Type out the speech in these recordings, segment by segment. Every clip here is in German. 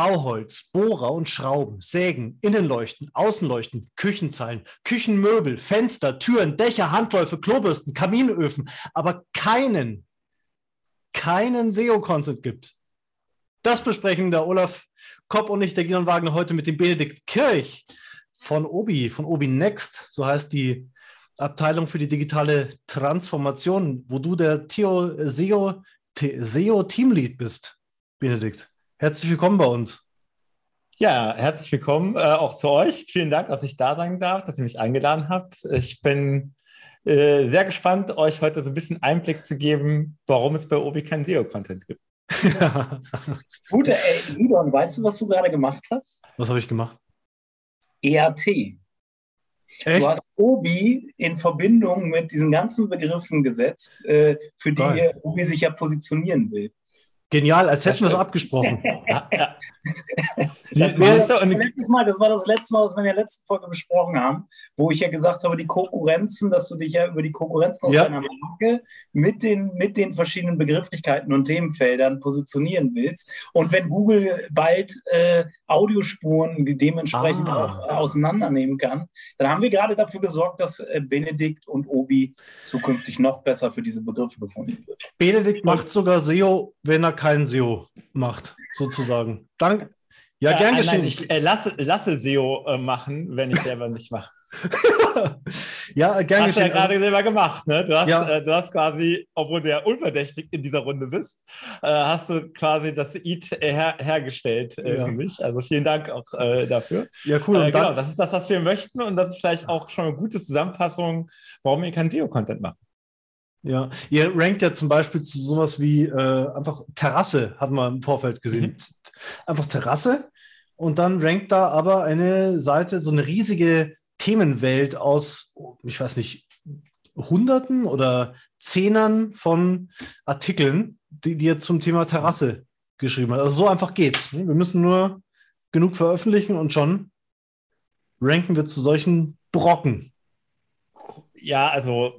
Bauholz, Bohrer und Schrauben, Sägen, Innenleuchten, Außenleuchten, Küchenzeilen, Küchenmöbel, Fenster, Türen, Dächer, Handläufe, Klobürsten, Kaminöfen, aber keinen, keinen SEO-Content gibt. Das besprechen der Olaf Kopp und ich, der Gideon Wagner, heute mit dem Benedikt Kirch von Obi, von Obi Next, so heißt die Abteilung für die digitale Transformation, wo du der Theo SEO, SEO Teamlead bist, Benedikt. Herzlich willkommen bei uns. Ja, herzlich willkommen äh, auch zu euch. Vielen Dank, dass ich da sein darf, dass ihr mich eingeladen habt. Ich bin äh, sehr gespannt, euch heute so ein bisschen Einblick zu geben, warum es bei Obi kein SEO-Content gibt. Gute, ey, Lidon, weißt du, was du gerade gemacht hast? Was habe ich gemacht? EAT. Echt? Du hast Obi in Verbindung mit diesen ganzen Begriffen gesetzt, äh, für die Geil. Obi sich ja positionieren will. Genial, als hätten wir es abgesprochen. ja, ja. Das, war das, letztes Mal, das war das letzte Mal, was wir in der letzten Folge besprochen haben, wo ich ja gesagt habe, die Konkurrenzen, dass du dich ja über die Konkurrenzen aus ja. deiner Marke mit den, mit den verschiedenen Begrifflichkeiten und Themenfeldern positionieren willst. Und wenn Google bald äh, Audiospuren dementsprechend ah. auch äh, auseinandernehmen kann, dann haben wir gerade dafür gesorgt, dass äh, Benedikt und Obi zukünftig noch besser für diese Begriffe gefunden wird. Benedikt macht sogar SEO, wenn er kein SEO macht, sozusagen. Dank, ja, gern geschehen. Nein, ich äh, lasse, lasse SEO äh, machen, wenn ich selber nicht mache. ja, gern hast geschehen. Hast du ja gerade selber gemacht, ne? Du hast, ja. äh, du hast quasi, obwohl du ja unverdächtig in dieser Runde bist, äh, hast du quasi das EAT her hergestellt äh, ja. für mich. Also vielen Dank auch äh, dafür. Ja, cool. Und genau, das ist das, was wir möchten und das ist vielleicht auch schon eine gute Zusammenfassung, warum wir kein SEO-Content machen. Ja, ihr rankt ja zum Beispiel zu sowas wie äh, einfach Terrasse, hatten wir im Vorfeld gesehen. Mhm. Einfach Terrasse und dann rankt da aber eine Seite, so eine riesige Themenwelt aus, ich weiß nicht, Hunderten oder Zehnern von Artikeln, die, die jetzt zum Thema Terrasse geschrieben hat. Also so einfach geht's. Wir müssen nur genug veröffentlichen und schon ranken wir zu solchen Brocken. Ja, also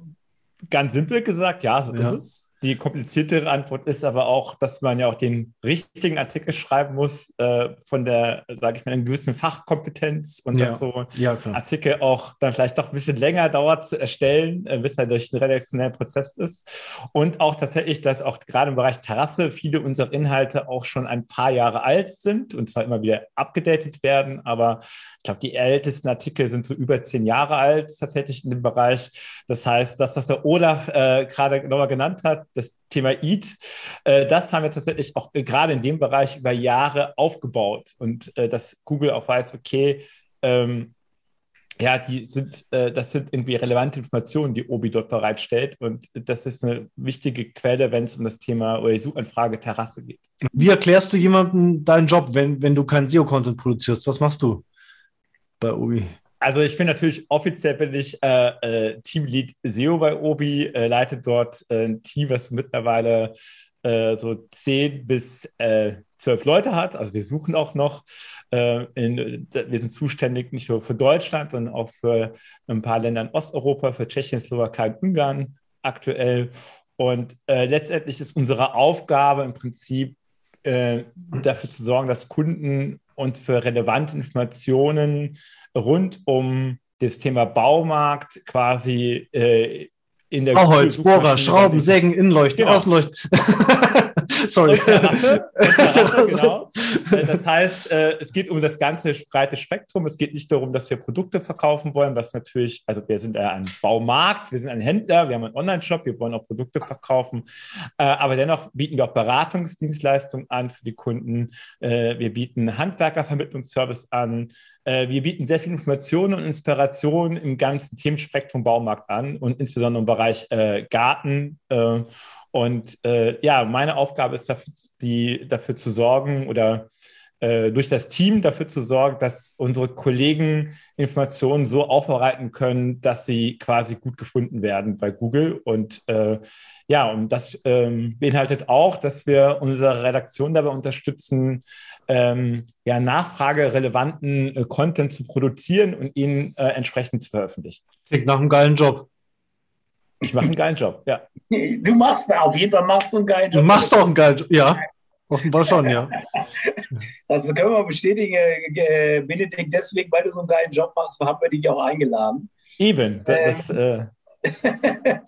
ganz simpel gesagt, ja, so ja. ist es. Die kompliziertere Antwort ist aber auch, dass man ja auch den richtigen Artikel schreiben muss, äh, von der, sage ich mal, einer gewissen Fachkompetenz und ja. dass so ja, Artikel auch dann vielleicht doch ein bisschen länger dauert zu erstellen, äh, bis er durch einen redaktionellen Prozess ist. Und auch tatsächlich, dass auch gerade im Bereich Terrasse viele unserer Inhalte auch schon ein paar Jahre alt sind und zwar immer wieder abgedatet werden. Aber ich glaube, die ältesten Artikel sind so über zehn Jahre alt tatsächlich in dem Bereich. Das heißt, das, was der Olaf äh, gerade nochmal genannt hat, das Thema EAT, äh, das haben wir tatsächlich auch äh, gerade in dem Bereich über Jahre aufgebaut und äh, dass Google auch weiß, okay, ähm, ja, die sind, äh, das sind irgendwie relevante Informationen, die Obi dort bereitstellt. Und das ist eine wichtige Quelle, wenn es um das Thema oder die Suchanfrage Terrasse geht. Wie erklärst du jemandem deinen Job, wenn, wenn du keinen SEO-Content produzierst? Was machst du bei Obi? Also ich bin natürlich offiziell bin ich äh, äh, Teamlead SEO bei Obi, äh, leite dort äh, ein Team, was mittlerweile äh, so zehn bis äh, zwölf Leute hat. Also wir suchen auch noch. In, wir sind zuständig nicht nur für Deutschland, sondern auch für ein paar Länder in Osteuropa, für Tschechien, Slowakei und Ungarn aktuell. Und letztendlich ist unsere Aufgabe im Prinzip dafür zu sorgen, dass Kunden uns für relevante Informationen rund um das Thema Baumarkt quasi äh, in der Bauholz, Bohrer, Schrauben, Sägen, Innenleuchten, genau. Außenleuchten. Sorry. Und Terrasse, und Terrasse, genau. Äh, das heißt, äh, es geht um das ganze breite Spektrum. Es geht nicht darum, dass wir Produkte verkaufen wollen, was natürlich, also wir sind ein Baumarkt, wir sind ein Händler, wir haben einen Online-Shop, wir wollen auch Produkte verkaufen. Äh, aber dennoch bieten wir auch Beratungsdienstleistungen an für die Kunden. Wir bieten Handwerkervermittlungsservice an. Wir bieten sehr viel Informationen und Inspiration im ganzen Themenspektrum Baumarkt an und insbesondere im Bereich Garten und äh, ja, meine Aufgabe ist dafür, die, dafür zu sorgen oder äh, durch das Team dafür zu sorgen, dass unsere Kollegen Informationen so aufbereiten können, dass sie quasi gut gefunden werden bei Google. Und äh, ja, und das ähm, beinhaltet auch, dass wir unsere Redaktion dabei unterstützen, ähm, ja, nachfragerelevanten äh, Content zu produzieren und ihn äh, entsprechend zu veröffentlichen. Klingt nach einem geilen Job. Ich mache einen geilen Job, ja. Du machst auf jeden Fall machst du einen geilen Job. Du machst auch einen geilen Job, ja. Offenbar schon, ja. Das können wir bestätigen, äh, Benedikt, deswegen, weil du so einen geilen Job machst, haben wir dich auch eingeladen. Eben, das, ähm, äh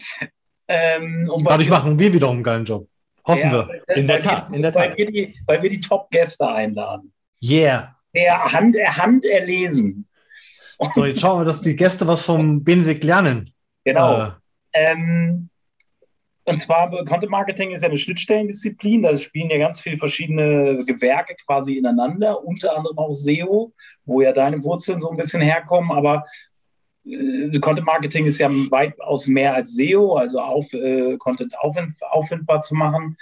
ähm, und Dadurch machen wir wiederum einen geilen Job. Hoffen ja, wir. In der Tat, in der Tat. Weil wir die, weil wir die Top-Gäste einladen. Yeah. Der Hand, Hand erlesen. So, jetzt schauen wir, dass die Gäste was vom Benedikt lernen. Genau. Äh. Ähm, und zwar Content Marketing ist ja eine Schnittstellendisziplin. Da spielen ja ganz viele verschiedene Gewerke quasi ineinander, unter anderem auch SEO, wo ja deine Wurzeln so ein bisschen herkommen. Aber äh, Content Marketing ist ja weitaus mehr als SEO, also auf, äh, Content auffind, auffindbar zu machen.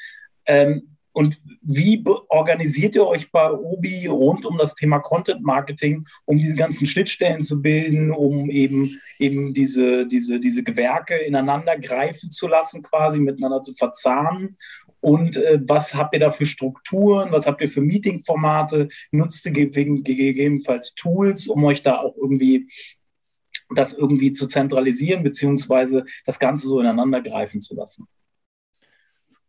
Ähm, und wie organisiert ihr euch bei Obi rund um das Thema Content Marketing, um diese ganzen Schnittstellen zu bilden, um eben, eben diese, diese, diese Gewerke ineinander greifen zu lassen, quasi miteinander zu verzahnen? Und äh, was habt ihr da für Strukturen? Was habt ihr für Meetingformate? Nutzt ihr gegebenenfalls Tools, um euch da auch irgendwie das irgendwie zu zentralisieren, beziehungsweise das Ganze so ineinander greifen zu lassen?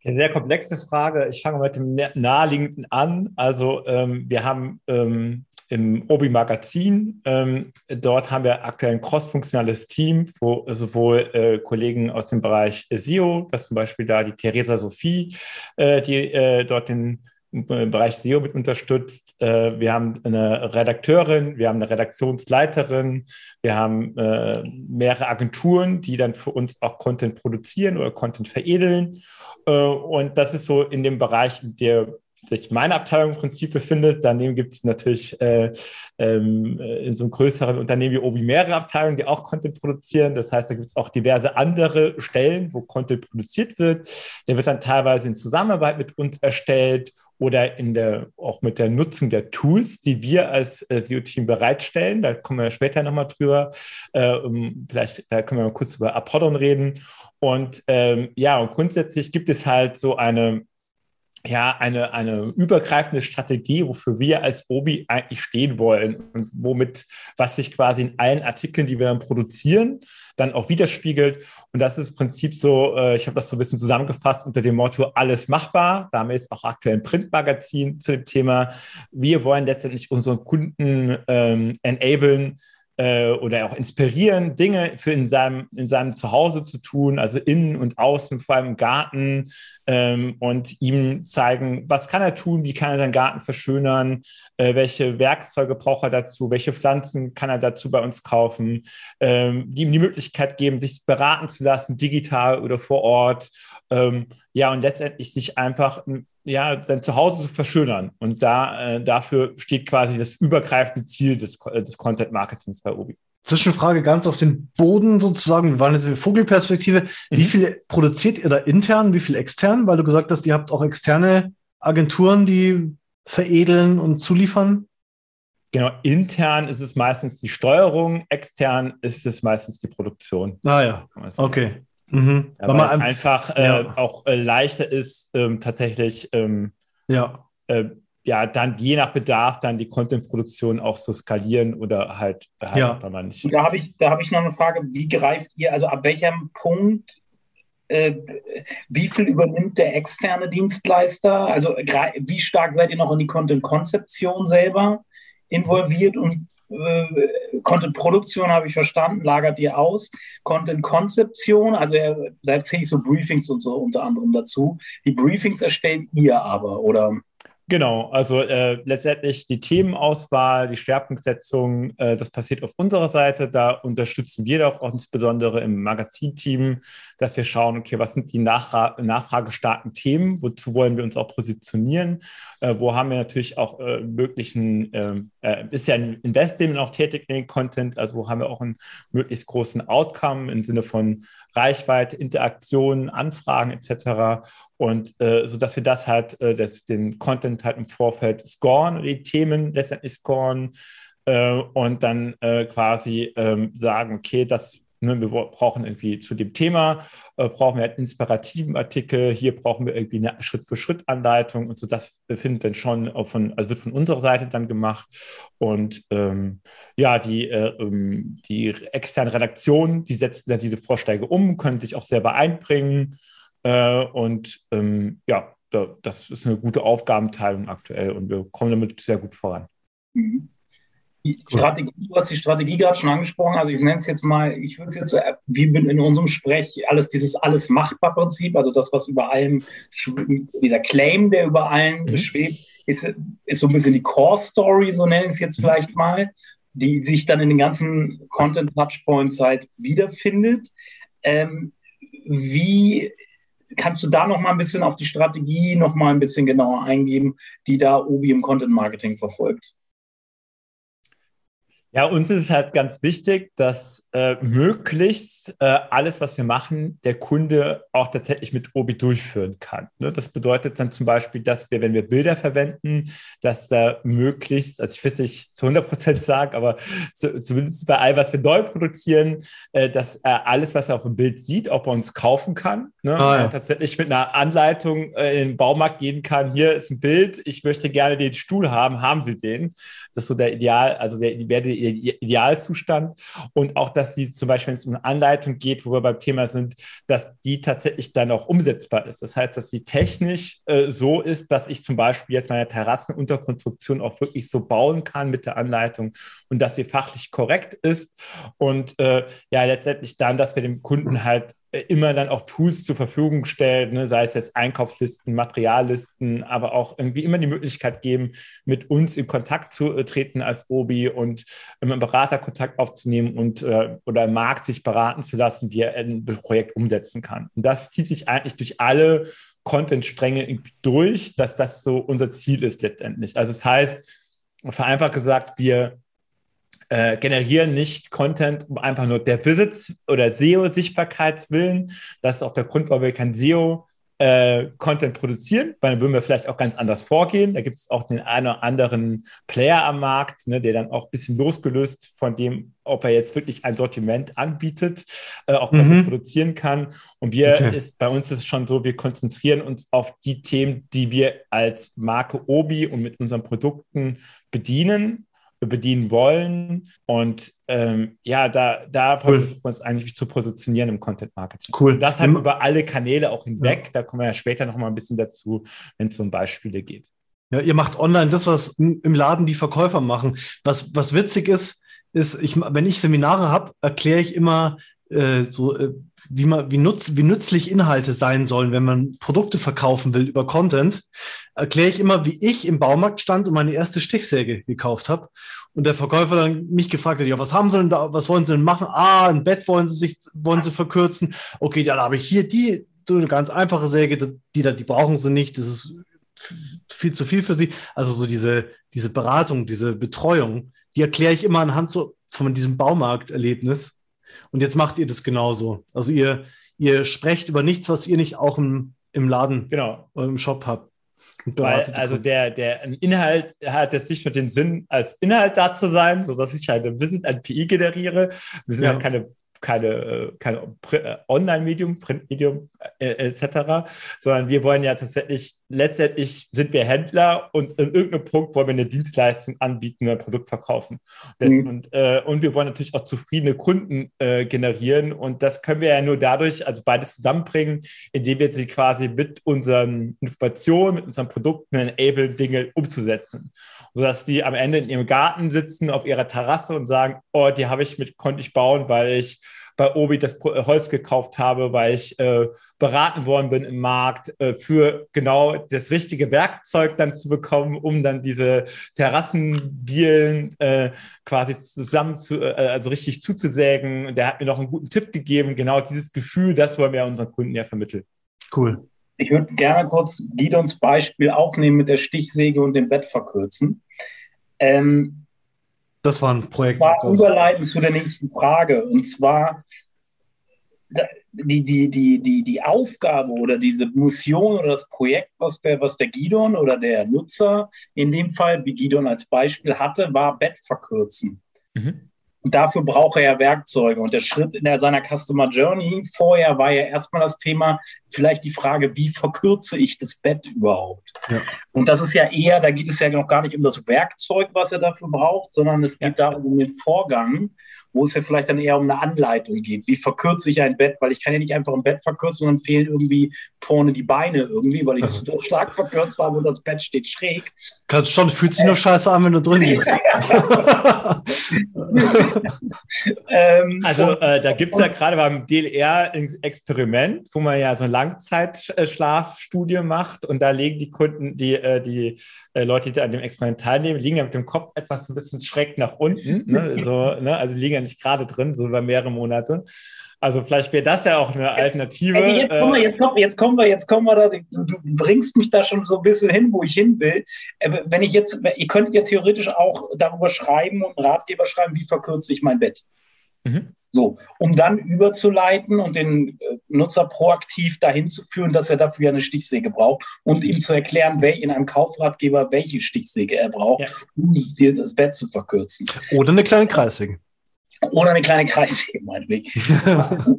Eine sehr komplexe Frage. Ich fange mit dem Naheliegenden an. Also ähm, wir haben ähm, im Obi-Magazin, ähm, dort haben wir aktuell ein crossfunktionales Team, wo sowohl äh, Kollegen aus dem Bereich SEO, das zum Beispiel da die Theresa Sophie, äh, die äh, dort den im Bereich SEO mit unterstützt. Äh, wir haben eine Redakteurin, wir haben eine Redaktionsleiterin, wir haben äh, mehrere Agenturen, die dann für uns auch Content produzieren oder Content veredeln. Äh, und das ist so in dem Bereich, der sich meine Abteilung im Prinzip befindet. Daneben gibt es natürlich äh, ähm, in so einem größeren Unternehmen wie Obi mehrere Abteilungen, die auch Content produzieren. Das heißt, da gibt es auch diverse andere Stellen, wo Content produziert wird. Der wird dann teilweise in Zusammenarbeit mit uns erstellt oder in der, auch mit der Nutzung der Tools, die wir als äh, SEO-Team bereitstellen. Da kommen wir später nochmal drüber. Äh, um, vielleicht da können wir mal kurz über Apollon reden. Und ähm, ja, und grundsätzlich gibt es halt so eine ja, eine, eine übergreifende Strategie, wofür wir als Obi eigentlich stehen wollen und womit, was sich quasi in allen Artikeln, die wir dann produzieren, dann auch widerspiegelt. Und das ist im Prinzip so, äh, ich habe das so ein bisschen zusammengefasst unter dem Motto, alles machbar. Da haben wir jetzt auch aktuell ein Printmagazin zu dem Thema. Wir wollen letztendlich unseren Kunden ähm, enablen, äh, oder auch inspirieren, Dinge für in seinem, in seinem Zuhause zu tun, also innen und außen, vor allem im Garten ähm, und ihm zeigen, was kann er tun, wie kann er seinen Garten verschönern, äh, welche Werkzeuge braucht er dazu, welche Pflanzen kann er dazu bei uns kaufen, ähm, die ihm die Möglichkeit geben, sich beraten zu lassen, digital oder vor Ort. Ähm, ja, und letztendlich sich einfach ja, sein Zuhause zu verschönern. Und da, äh, dafür steht quasi das übergreifende Ziel des, äh, des Content Marketings bei Obi. Zwischenfrage ganz auf den Boden sozusagen. Wir waren jetzt in Vogelperspektive. Mhm. Wie viel produziert ihr da intern, wie viel extern? Weil du gesagt hast, ihr habt auch externe Agenturen, die veredeln und zuliefern. Genau, intern ist es meistens die Steuerung, extern ist es meistens die Produktion. Ah ja, okay. Mhm. Ja, weil es einfach äh, ja. auch äh, leichter ist, ähm, tatsächlich ähm, ja. Äh, ja, dann je nach Bedarf dann die Content-Produktion auch zu skalieren oder halt, halt ja. dann mal nicht. Da habe ich, hab ich noch eine Frage, wie greift ihr, also ab welchem Punkt, äh, wie viel übernimmt der externe Dienstleister? Also wie stark seid ihr noch in die Content-Konzeption selber involviert und äh, Content-Produktion habe ich verstanden, lagert ihr aus. Content-Konzeption, also da erzähle ich so Briefings und so unter anderem dazu. Die Briefings erstellt ihr aber, oder? Genau, also äh, letztendlich die Themenauswahl, die Schwerpunktsetzung, äh, das passiert auf unserer Seite. Da unterstützen wir auch insbesondere im Magazinteam, dass wir schauen, okay, was sind die Nachra nachfragestarken Themen, wozu wollen wir uns auch positionieren, äh, wo haben wir natürlich auch äh, möglichen ähm, äh, ist ja ein Investment auch tätig in den Content, also haben wir auch einen möglichst großen Outcome im Sinne von Reichweite, Interaktionen, Anfragen etc. Und äh, so dass wir das halt, äh, das, den Content halt im Vorfeld scoren, die Themen letztendlich scoren äh, und dann äh, quasi ähm, sagen, okay, das Ne, wir brauchen irgendwie zu dem Thema, äh, brauchen wir einen inspirativen Artikel, hier brauchen wir irgendwie eine Schritt-für-Schritt-Anleitung und so. Das findet dann schon von, also wird von unserer Seite dann gemacht. Und ähm, ja, die, äh, ähm, die externe Redaktion, die setzen dann diese Vorschläge um, können sich auch selber einbringen. Äh, und ähm, ja, da, das ist eine gute Aufgabenteilung aktuell und wir kommen damit sehr gut voran. Mhm. Strategie, du hast die Strategie gerade schon angesprochen. Also ich nenne es jetzt mal, ich würde es jetzt äh, wie in unserem Sprech alles dieses alles machbar Prinzip, also das, was über allem, dieser Claim, der über allem mhm. schwebt, ist, ist so ein bisschen die Core Story, so nenne ich es jetzt mhm. vielleicht mal, die sich dann in den ganzen Content Touchpoints halt wiederfindet. Ähm, wie kannst du da noch mal ein bisschen auf die Strategie noch mal ein bisschen genauer eingeben, die da Obi im Content Marketing verfolgt? Ja, uns ist es halt ganz wichtig, dass äh, möglichst äh, alles, was wir machen, der Kunde auch tatsächlich mit Obi durchführen kann. Ne? Das bedeutet dann zum Beispiel, dass wir, wenn wir Bilder verwenden, dass da möglichst, also ich will es nicht zu 100 Prozent sagen, aber so, zumindest bei all, was wir neu produzieren, äh, dass er alles, was er auf dem Bild sieht, auch bei uns kaufen kann. Ne? Ah, ja. Tatsächlich mit einer Anleitung äh, in den Baumarkt gehen kann, hier ist ein Bild, ich möchte gerne den Stuhl haben, haben Sie den? Das ist so der Ideal, also der, der Idealzustand und auch, dass sie zum Beispiel, wenn es um eine Anleitung geht, wo wir beim Thema sind, dass die tatsächlich dann auch umsetzbar ist. Das heißt, dass sie technisch äh, so ist, dass ich zum Beispiel jetzt meine Terrassenunterkonstruktion auch wirklich so bauen kann mit der Anleitung und dass sie fachlich korrekt ist und äh, ja, letztendlich dann, dass wir dem Kunden halt immer dann auch Tools zur Verfügung stellt, ne, sei es jetzt Einkaufslisten, Materiallisten, aber auch irgendwie immer die Möglichkeit geben, mit uns in Kontakt zu äh, treten als Obi und ähm, Berater Kontakt aufzunehmen und äh, oder im Markt sich beraten zu lassen, wie er ein Projekt umsetzen kann. Und das zieht sich eigentlich durch alle Content-Stränge durch, dass das so unser Ziel ist letztendlich. Also das heißt, vereinfacht gesagt, wir äh, generieren nicht Content um einfach nur der Visits oder SEO-Sichtbarkeitswillen. Das ist auch der Grund, warum wir kein SEO äh, Content produzieren, weil dann würden wir vielleicht auch ganz anders vorgehen. Da gibt es auch den einen oder anderen Player am Markt, ne, der dann auch ein bisschen losgelöst von dem, ob er jetzt wirklich ein Sortiment anbietet, äh, auch mhm. produzieren kann. Und wir okay. ist, bei uns ist es schon so, wir konzentrieren uns auf die Themen, die wir als Marke Obi und mit unseren Produkten bedienen bedienen wollen. Und ähm, ja, da, da cool. versuchen wir uns eigentlich zu positionieren im Content Marketing. Cool. Und das halt über alle Kanäle auch hinweg. Ja. Da kommen wir ja später noch mal ein bisschen dazu, wenn es um Beispiele geht. Ja, ihr macht online das, was im Laden die Verkäufer machen. Was, was witzig ist, ist, ich, wenn ich Seminare habe, erkläre ich immer äh, so, äh, wie, man, wie, nutz, wie nützlich Inhalte sein sollen, wenn man Produkte verkaufen will über Content, erkläre ich immer, wie ich im Baumarkt stand und meine erste Stichsäge gekauft habe. Und der Verkäufer dann mich gefragt hat, ja, was haben Sie denn da, was wollen Sie denn machen? Ah, ein Bett wollen Sie sich, wollen Sie verkürzen? Okay, ja, da habe ich hier die, so eine ganz einfache Säge, die, die, die brauchen Sie nicht, das ist viel zu viel für Sie. Also so diese, diese Beratung, diese Betreuung, die erkläre ich immer anhand so von diesem Baumarkterlebnis. Und jetzt macht ihr das genauso. Also ihr, ihr sprecht über nichts, was ihr nicht auch im, im Laden genau. oder im Shop habt. Weil, also der, der Inhalt hat jetzt nicht nur den Sinn, als Inhalt da zu sein, sodass ich halt ein Visit, ein PI generiere. Wir sind ja. halt keine keine, äh, keine äh, Online-Medium, Print-Medium äh, etc., sondern wir wollen ja tatsächlich, letztendlich sind wir Händler und in irgendeinem Punkt wollen wir eine Dienstleistung anbieten, ein Produkt verkaufen. Das, mhm. und, äh, und wir wollen natürlich auch zufriedene Kunden äh, generieren und das können wir ja nur dadurch, also beides zusammenbringen, indem wir sie quasi mit unseren Informationen, mit unseren Produkten enable, Dinge umzusetzen. Sodass die am Ende in ihrem Garten sitzen, auf ihrer Terrasse und sagen, oh, die habe ich mit, konnte ich bauen, weil ich bei Obi das äh, Holz gekauft habe, weil ich äh, beraten worden bin im Markt, äh, für genau das richtige Werkzeug dann zu bekommen, um dann diese Terrassendielen äh, quasi zusammen zu, äh, also richtig zuzusägen. Der hat mir noch einen guten Tipp gegeben. Genau dieses Gefühl, das wollen wir unseren Kunden ja vermitteln. Cool. Ich würde gerne kurz Gidons Beispiel aufnehmen mit der Stichsäge und dem Bett verkürzen. Ähm, Das war ein Projekt. War überleiten zu der nächsten Frage. Und zwar die, die, die, die, die Aufgabe oder diese Mission oder das Projekt, was der, was der Gidon oder der Nutzer in dem Fall, wie Gidon als Beispiel hatte, war Bett verkürzen. Mhm. Und dafür braucht er ja Werkzeuge. Und der Schritt in der, seiner Customer Journey vorher war ja erstmal das Thema, vielleicht die Frage, wie verkürze ich das Bett überhaupt? Ja. Und das ist ja eher, da geht es ja noch gar nicht um das Werkzeug, was er dafür braucht, sondern es geht ja. darum, um den Vorgang wo es ja vielleicht dann eher um eine Anleitung geht. Wie verkürze ich ein Bett? Weil ich kann ja nicht einfach ein Bett verkürzen und dann fehlen irgendwie vorne die Beine irgendwie, weil ich es so stark verkürzt habe und das Bett steht schräg. Kannst schon, fühlt sich nur scheiße an, wenn du drin liegst. ähm, also äh, da gibt es ja gerade beim DLR ein Experiment, wo man ja so eine Langzeitschlafstudie macht und da legen die Kunden, die, äh, die äh, Leute, die an dem Experiment teilnehmen, liegen ja mit dem Kopf etwas so ein bisschen schräg nach unten, ne? so, ne? also liegen nicht gerade drin, so über mehrere Monate. Also vielleicht wäre das ja auch eine Alternative. Ey, jetzt, kommen wir, jetzt, kommen, jetzt kommen wir, jetzt kommen wir da, du, du, bringst mich da schon so ein bisschen hin, wo ich hin will. Äh, wenn ich jetzt, ihr könntet ja theoretisch auch darüber schreiben und einen Ratgeber schreiben, wie verkürze ich mein Bett. Mhm. So, um dann überzuleiten und den äh, Nutzer proaktiv dahin zu führen, dass er dafür eine Stichsäge braucht und ihm zu erklären, wer in einem Kaufratgeber welche Stichsäge er braucht, ja. um dir das Bett zu verkürzen. Oder eine kleine Kreissäge. Oder eine kleine Kreissäge, meinetwegen.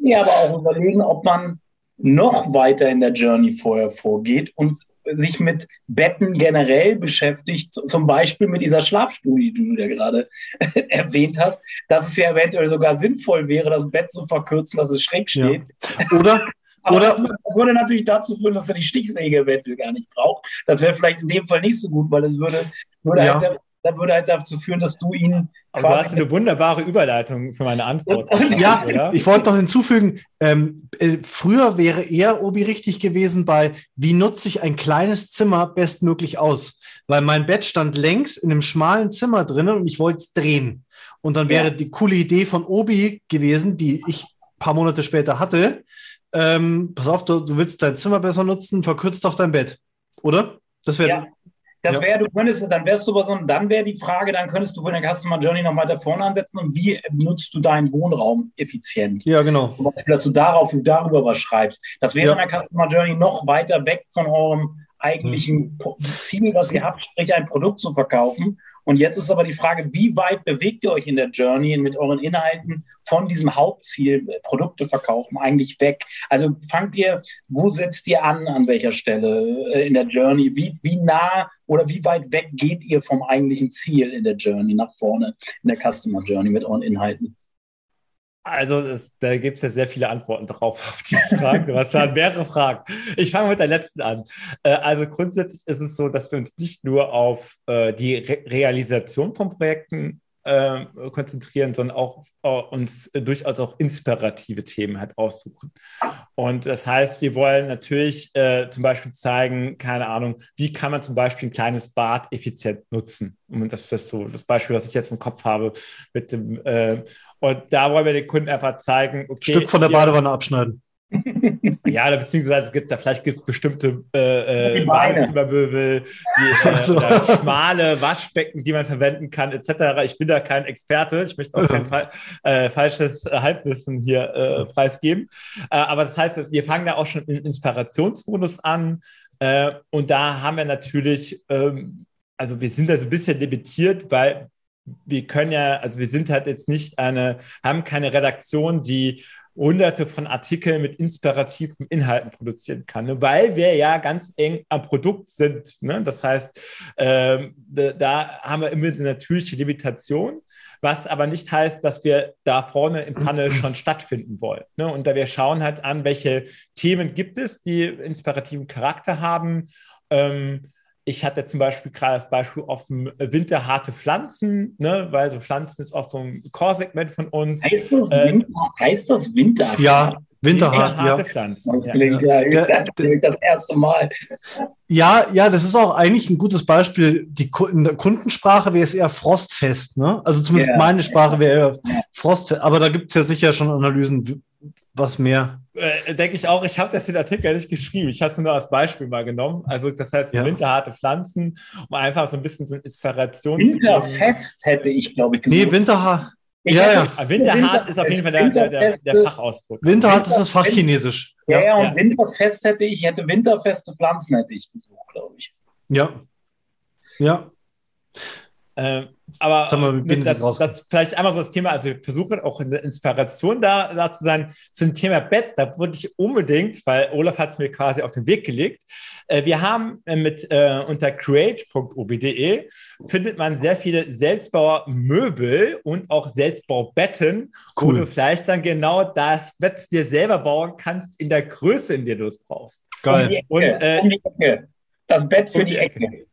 mir aber auch überlegen, ob man noch weiter in der Journey vorher vorgeht und sich mit Betten generell beschäftigt, zum Beispiel mit dieser Schlafstudie, die du ja gerade erwähnt hast, dass es ja eventuell sogar sinnvoll wäre, das Bett zu verkürzen, dass es schräg steht. Ja. Oder Aber Oder, das würde natürlich dazu führen, dass er die Stichsäge eventuell gar nicht braucht. Das wäre vielleicht in dem Fall nicht so gut, weil es würde, würde ja. halt das würde halt dazu führen, dass du ihn. Aber du hast eine wunderbare Überleitung für meine Antwort. ja, oder? ich wollte noch hinzufügen, ähm, äh, früher wäre eher Obi richtig gewesen bei, wie nutze ich ein kleines Zimmer bestmöglich aus? Weil mein Bett stand längs in einem schmalen Zimmer drinnen und ich wollte es drehen. Und dann wäre ja. die coole Idee von Obi gewesen, die ich ein paar Monate später hatte. Ähm, pass auf, du, du willst dein Zimmer besser nutzen, verkürzt doch dein Bett. Oder? Das wäre ja. Das wäre, du könntest, dann wärst du über so dann wäre die Frage, dann könntest du für der Customer Journey noch weiter vorne ansetzen und wie nutzt du deinen Wohnraum effizient? Ja, genau. Zum Beispiel, dass du darauf, darüber was schreibst. Das wäre ja. in der Customer Journey noch weiter weg von eurem eigentlichen Ziel, was ihr habt, sprich ein Produkt zu verkaufen. Und jetzt ist aber die Frage, wie weit bewegt ihr euch in der Journey mit euren Inhalten von diesem Hauptziel, Produkte verkaufen, eigentlich weg? Also fangt ihr, wo setzt ihr an, an welcher Stelle äh, in der Journey? Wie, wie nah oder wie weit weg geht ihr vom eigentlichen Ziel in der Journey nach vorne, in der Customer Journey mit euren Inhalten? Also das, da gibt es ja sehr viele Antworten drauf auf die Fragen. Was waren mehrere Fragen? Ich fange mit der letzten an. Äh, also grundsätzlich ist es so, dass wir uns nicht nur auf äh, die Re Realisation von Projekten äh, konzentrieren, sondern auch äh, uns durchaus auch inspirative Themen halt aussuchen. Und das heißt, wir wollen natürlich äh, zum Beispiel zeigen, keine Ahnung, wie kann man zum Beispiel ein kleines Bad effizient nutzen. Und das ist so das Beispiel, was ich jetzt im Kopf habe mit dem. Äh, und da wollen wir den Kunden einfach zeigen, okay. Stück von der Badewanne abschneiden ja, beziehungsweise es gibt da vielleicht gibt es bestimmte äh, äh, Badezimmermöbel, die, äh, schmale Waschbecken, die man verwenden kann, etc. Ich bin da kein Experte, ich möchte auch kein fa äh, falsches Halbwissen hier äh, preisgeben. Äh, aber das heißt, wir fangen da auch schon im Inspirationsmodus an äh, und da haben wir natürlich, ähm, also wir sind da so ein bisschen limitiert, weil wir können ja, also wir sind halt jetzt nicht eine, haben keine Redaktion, die hunderte von Artikeln mit inspirativen Inhalten produzieren kann, ne? weil wir ja ganz eng am Produkt sind. Ne? Das heißt, da, da, haben wir immer eine natürliche Limitation, was aber nicht heißt, dass wir da vorne im Panel schon stattfinden wollen. Ne? Und da wir schauen halt an, welche Themen gibt es, die inspirativen Charakter haben. Ähm, ich hatte zum Beispiel gerade das Beispiel offen winterharte Pflanzen, ne? weil so Pflanzen ist auch so ein Core-Segment von uns. Heißt das, äh, Winter, heißt das winterhart? Ja, winterhart, winterharte ja. Pflanzen. Das klingt ja, ja, ja das erste Mal. Ja, ja, das ist auch eigentlich ein gutes Beispiel. Die, in der Kundensprache wäre es eher frostfest, ne? Also zumindest meine Sprache wäre eher frostfest, aber da gibt es ja sicher schon Analysen, was mehr? Äh, denke ich auch, ich habe das in den Artikel nicht geschrieben. Ich habe es nur als Beispiel mal genommen. Also das heißt, ja. winterharte Pflanzen, um einfach so ein bisschen so eine Inspiration Winterfest zu hätte ich, glaube ich, gesagt. Nee, Winterhart. Ja, ja. Winterhart ist auf jeden Fall der, der, der, der Fachausdruck. Winterhart ist das Fachchinesisch. Ja, ja, und ja. Winterfest hätte ich, hätte winterfeste Pflanzen hätte ich gesucht, glaube ich. Ja. Ja. Ähm, aber mal, das, das, vielleicht einmal so das Thema, also ich versuche auch in der Inspiration da, da zu sein, zum Thema Bett, da würde ich unbedingt, weil Olaf hat es mir quasi auf den Weg gelegt, äh, wir haben äh, mit äh, unter create.ob.de findet man sehr viele Selbstbaumöbel und auch Selbstbaubetten, cool. wo du vielleicht dann genau das Bett dir selber bauen kannst in der Größe, in der du es brauchst. Geil. Um die Ecke. Und, äh, um die Ecke. Das Bett für die Ecke. Ecke.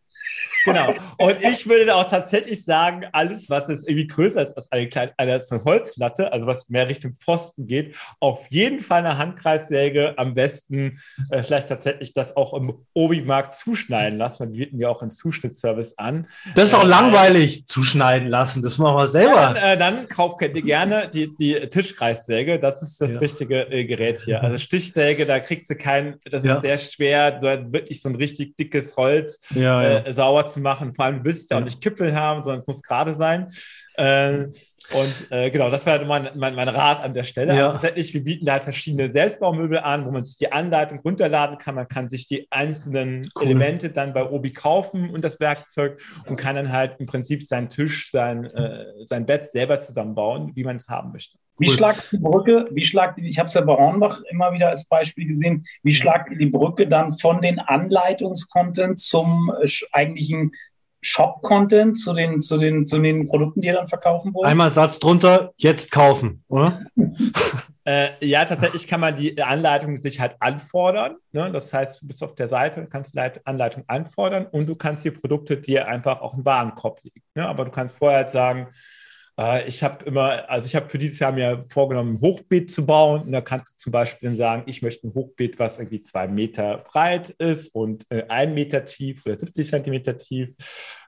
Genau. Und ich würde auch tatsächlich sagen, alles, was ist irgendwie größer ist als eine kleine als eine Holzlatte, also was mehr Richtung Pfosten geht, auf jeden Fall eine Handkreissäge, am besten äh, vielleicht tatsächlich das auch im Obi-Markt zuschneiden lassen. Wir bieten ja auch einen Zuschnittservice an. Das ist auch äh, langweilig, zuschneiden lassen. Das machen wir selber. Ja, dann, äh, dann kauft ihr gerne die, die Tischkreissäge. Das ist das ja. richtige äh, Gerät hier. Also Stichsäge, da kriegst du keinen, das ja. ist sehr schwer. Du hast wirklich so ein richtig dickes Holz äh, sauer zu machen. Vor allem, du willst ja auch nicht Kippeln haben, sondern es muss gerade sein. Äh, und äh, genau, das wäre mein, mein, mein, Rat an der Stelle. Ja. tatsächlich, wir bieten da halt verschiedene Selbstbaumöbel an, wo man sich die Anleitung runterladen kann. Man kann sich die einzelnen cool. Elemente dann bei Obi kaufen und das Werkzeug und kann dann halt im Prinzip seinen Tisch, sein, äh, sein Bett selber zusammenbauen, wie man es haben möchte. Wie cool. schlagt die Brücke, wie schlagt die, ich habe es ja bei Hornbach immer wieder als Beispiel gesehen, wie schlagt die Brücke dann von den Anleitungskontent zum äh, eigentlichen Shop-Content zu den, zu, den, zu den Produkten, die ihr dann verkaufen wollt? Einmal Satz drunter, jetzt kaufen, oder? äh, ja, tatsächlich kann man die Anleitung sich halt anfordern. Ne? Das heißt, du bist auf der Seite, kannst die Anleitung anfordern und du kannst die Produkte dir einfach auch im Warenkorb legen. Ne? Aber du kannst vorher halt sagen, äh, ich habe immer, also ich habe für dieses Jahr mir vorgenommen, ein Hochbeet zu bauen. Und da kannst du zum Beispiel sagen, ich möchte ein Hochbeet, was irgendwie zwei Meter breit ist und äh, ein Meter tief oder 70 Zentimeter tief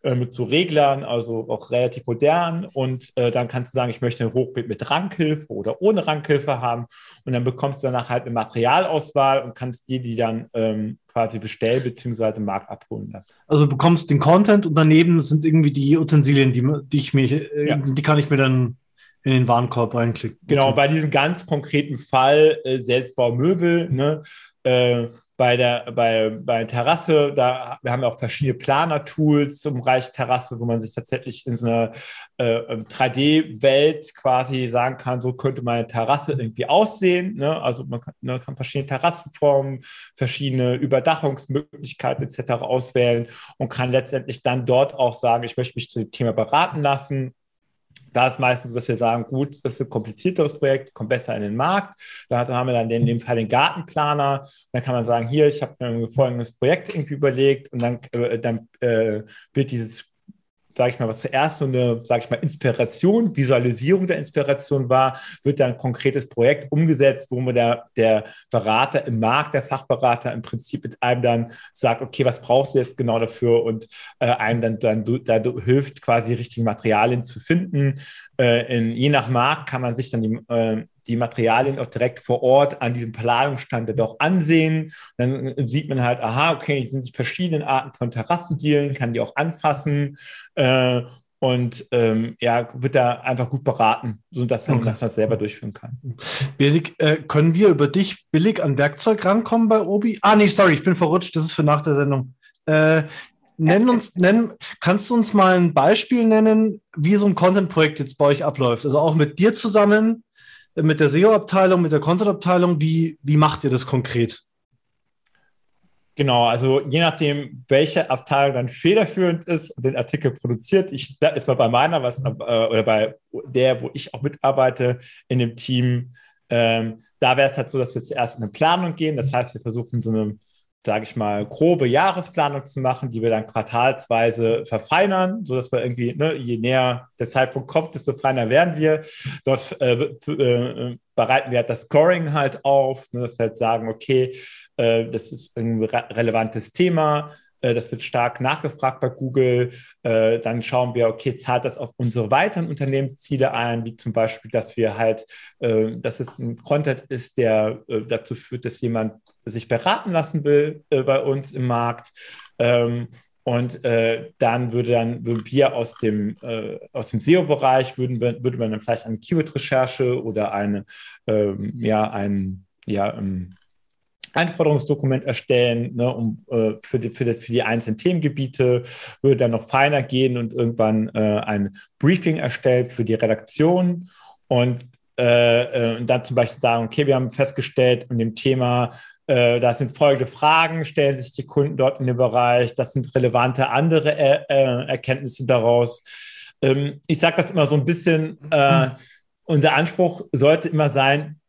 äh, mit so Reglern, also auch relativ modern. Und äh, dann kannst du sagen, ich möchte ein Hochbeet mit Rankhilfe oder ohne Rankhilfe haben. Und dann bekommst du danach halt eine Materialauswahl und kannst dir die dann ähm, quasi bestellen bzw. im Markt abholen lassen. Also du bekommst den Content und daneben sind irgendwie die Utensilien, die, die ich mir, äh, ja. die kann ich mir dann in den Warenkorb reinklicken. Genau, okay. bei diesem ganz konkreten Fall äh, Selbstbaumöbel, ne, äh, bei der bei, bei Terrasse, da wir haben ja auch verschiedene Planer-Tools zum Bereich Terrasse, wo man sich tatsächlich in so einer äh, 3D-Welt ähm, quasi sagen kann, so könnte meine Terrasse irgendwie aussehen. Ne? Also man kann, ne, kann verschiedene Terrassenformen, verschiedene Überdachungsmöglichkeiten etc. auswählen und kann letztendlich dann dort auch sagen, ich möchte mich zu dem Thema beraten lassen da ist meistens so, dass wir sagen, gut, das ist ein komplizierteres Projekt, kommt besser in den Markt. Da haben wir dann in dem Fall den Gartenplaner. Dann kann man sagen, hier, ich habe mir folgendes Projekt irgendwie überlegt und dann, äh, dann äh, wird dieses sage ich mal, was zuerst so eine, sage ich mal, Inspiration, Visualisierung der Inspiration war, wird dann ein konkretes Projekt umgesetzt, wo man der, der Berater im Markt, der Fachberater im Prinzip mit einem dann sagt, okay, was brauchst du jetzt genau dafür und äh, einem dann, dann da hilft, quasi richtige Materialien zu finden. Äh, in, je nach Markt kann man sich dann die, äh, die Materialien auch direkt vor Ort an diesem Planungsstand auch ansehen. Dann sieht man halt, aha, okay, hier sind die verschiedenen Arten von Terrassendielen, kann die auch anfassen. Äh, und ähm, ja, wird da einfach gut beraten, sodass man okay. das selber durchführen kann. Billig, äh, können wir über dich billig an Werkzeug rankommen bei Obi? Ah, nee, sorry, ich bin verrutscht, das ist für nach der Sendung. Äh, nenn uns, nenn, kannst du uns mal ein Beispiel nennen, wie so ein Content-Projekt jetzt bei euch abläuft? Also auch mit dir zusammen, mit der SEO-Abteilung, mit der Content-Abteilung, wie, wie macht ihr das konkret? Genau, also je nachdem, welche Abteilung dann federführend ist und den Artikel produziert, ich da ist mal bei meiner was äh, oder bei der, wo ich auch mitarbeite in dem Team, ähm, da wäre es halt so, dass wir zuerst in eine Planung gehen. Das heißt, wir versuchen so eine sage ich mal, grobe Jahresplanung zu machen, die wir dann quartalsweise verfeinern, sodass wir irgendwie, ne, je näher der Zeitpunkt kommt, desto feiner werden wir. Dort äh, äh, bereiten wir halt das Scoring halt auf, ne, dass wir halt sagen, okay, äh, das ist ein re relevantes Thema, das wird stark nachgefragt bei Google. Äh, dann schauen wir, okay, zahlt das auf unsere weiteren Unternehmensziele ein, wie zum Beispiel, dass wir halt, äh, dass es ein Content ist, der dazu führt, dass jemand sich beraten lassen will bei uns im Markt. Ähm, und äh, dann würde dann würden wir aus dem, äh, aus dem SEO-Bereich würden wir, würde man dann vielleicht eine Keyword-Recherche oder eine, ähm, ja, ein, ja, ähm, Anforderungsdokument erstellen, ne, um, äh, für, die, für, das, für die einzelnen Themengebiete, würde dann noch feiner gehen und irgendwann äh, ein Briefing erstellt für die Redaktion und äh, äh dann zum Beispiel sagen, okay, wir haben festgestellt, in dem Thema äh, das sind folgende Fragen, stellen sich die Kunden dort in den Bereich, das sind relevante andere er äh, Erkenntnisse daraus. Ähm, ich sage das immer so ein bisschen, äh, unser Anspruch sollte immer sein,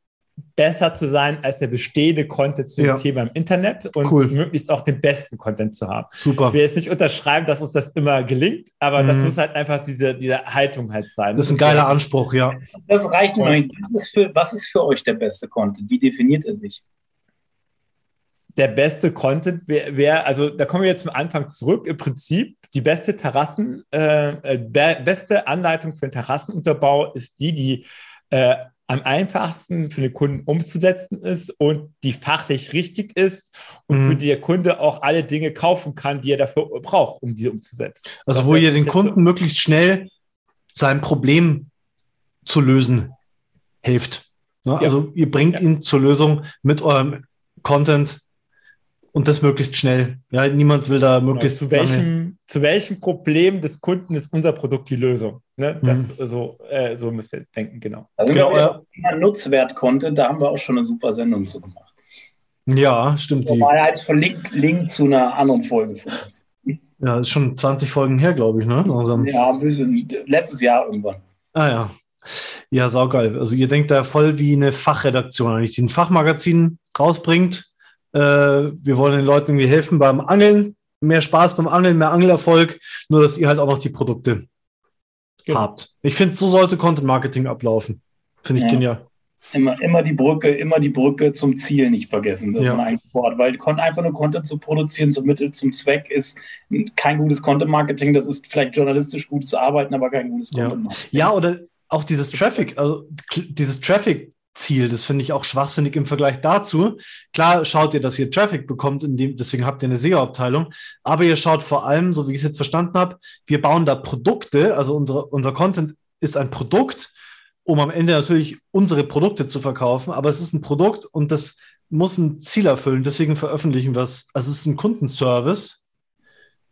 besser zu sein als der bestehende Content zu dem ja. Thema im Internet und cool. möglichst auch den besten Content zu haben. Super. Ich will jetzt nicht unterschreiben, dass uns das immer gelingt, aber mhm. das muss halt einfach diese, diese Haltung halt sein. Das ist ein geiler Anspruch, ja. Das reicht mir nicht. Was ist, für, was ist für euch der beste Content? Wie definiert er sich? der beste Content wäre, wär, also da kommen wir jetzt zum Anfang zurück. Im Prinzip die beste Terrassen, äh, äh be beste Anleitung für den Terrassenunterbau ist die, die äh, am einfachsten für den Kunden umzusetzen ist und die fachlich richtig ist und mhm. für die der Kunde auch alle Dinge kaufen kann, die er dafür braucht, um diese umzusetzen. Also das wo ihr den Kunden so möglichst schnell sein Problem zu lösen hilft. Ne? Ja. Also ihr bringt ja. ihn zur Lösung mit eurem Content und das möglichst schnell. Ja, niemand will da genau, möglichst. Genau, zu, welchem, zu welchem Problem des Kunden ist unser Produkt die Lösung? Ne? Das, mhm. so, äh, so müssen wir denken, genau. Also genau, ja. Nutzwert-Content, da haben wir auch schon eine super Sendung zu gemacht. Ja, stimmt. Das war ja als Link, Link zu einer anderen Folge von uns. Ja, ist schon 20 Folgen her, glaube ich, ne? Langsam. Ja, bisschen, letztes Jahr irgendwann. Ah ja. Ja, saugeil. Also ihr denkt da voll wie eine Fachredaktion, eigentlich, die ein Fachmagazin rausbringt äh, wir wollen den Leuten irgendwie helfen beim Angeln, mehr Spaß beim Angeln, mehr Angelerfolg, nur dass ihr halt auch noch die Produkte genau. habt. Ich finde, so sollte Content Marketing ablaufen. Finde ich ja. genial. Immer, immer die Brücke, immer die Brücke zum Ziel nicht vergessen, dass ja. man eigentlich vorhat, weil einfach nur Content zu produzieren zum Mittel zum Zweck ist kein gutes Content Marketing. Das ist vielleicht journalistisch gutes Arbeiten, aber kein gutes Content Marketing. Ja, ja oder auch dieses Traffic, also dieses Traffic Ziel. Das finde ich auch schwachsinnig im Vergleich dazu. Klar schaut ihr, dass ihr Traffic bekommt, dem, deswegen habt ihr eine SEO-Abteilung, aber ihr schaut vor allem, so wie ich es jetzt verstanden habe, wir bauen da Produkte, also unsere, unser Content ist ein Produkt, um am Ende natürlich unsere Produkte zu verkaufen, aber es ist ein Produkt und das muss ein Ziel erfüllen, deswegen veröffentlichen wir es. Also es ist ein Kundenservice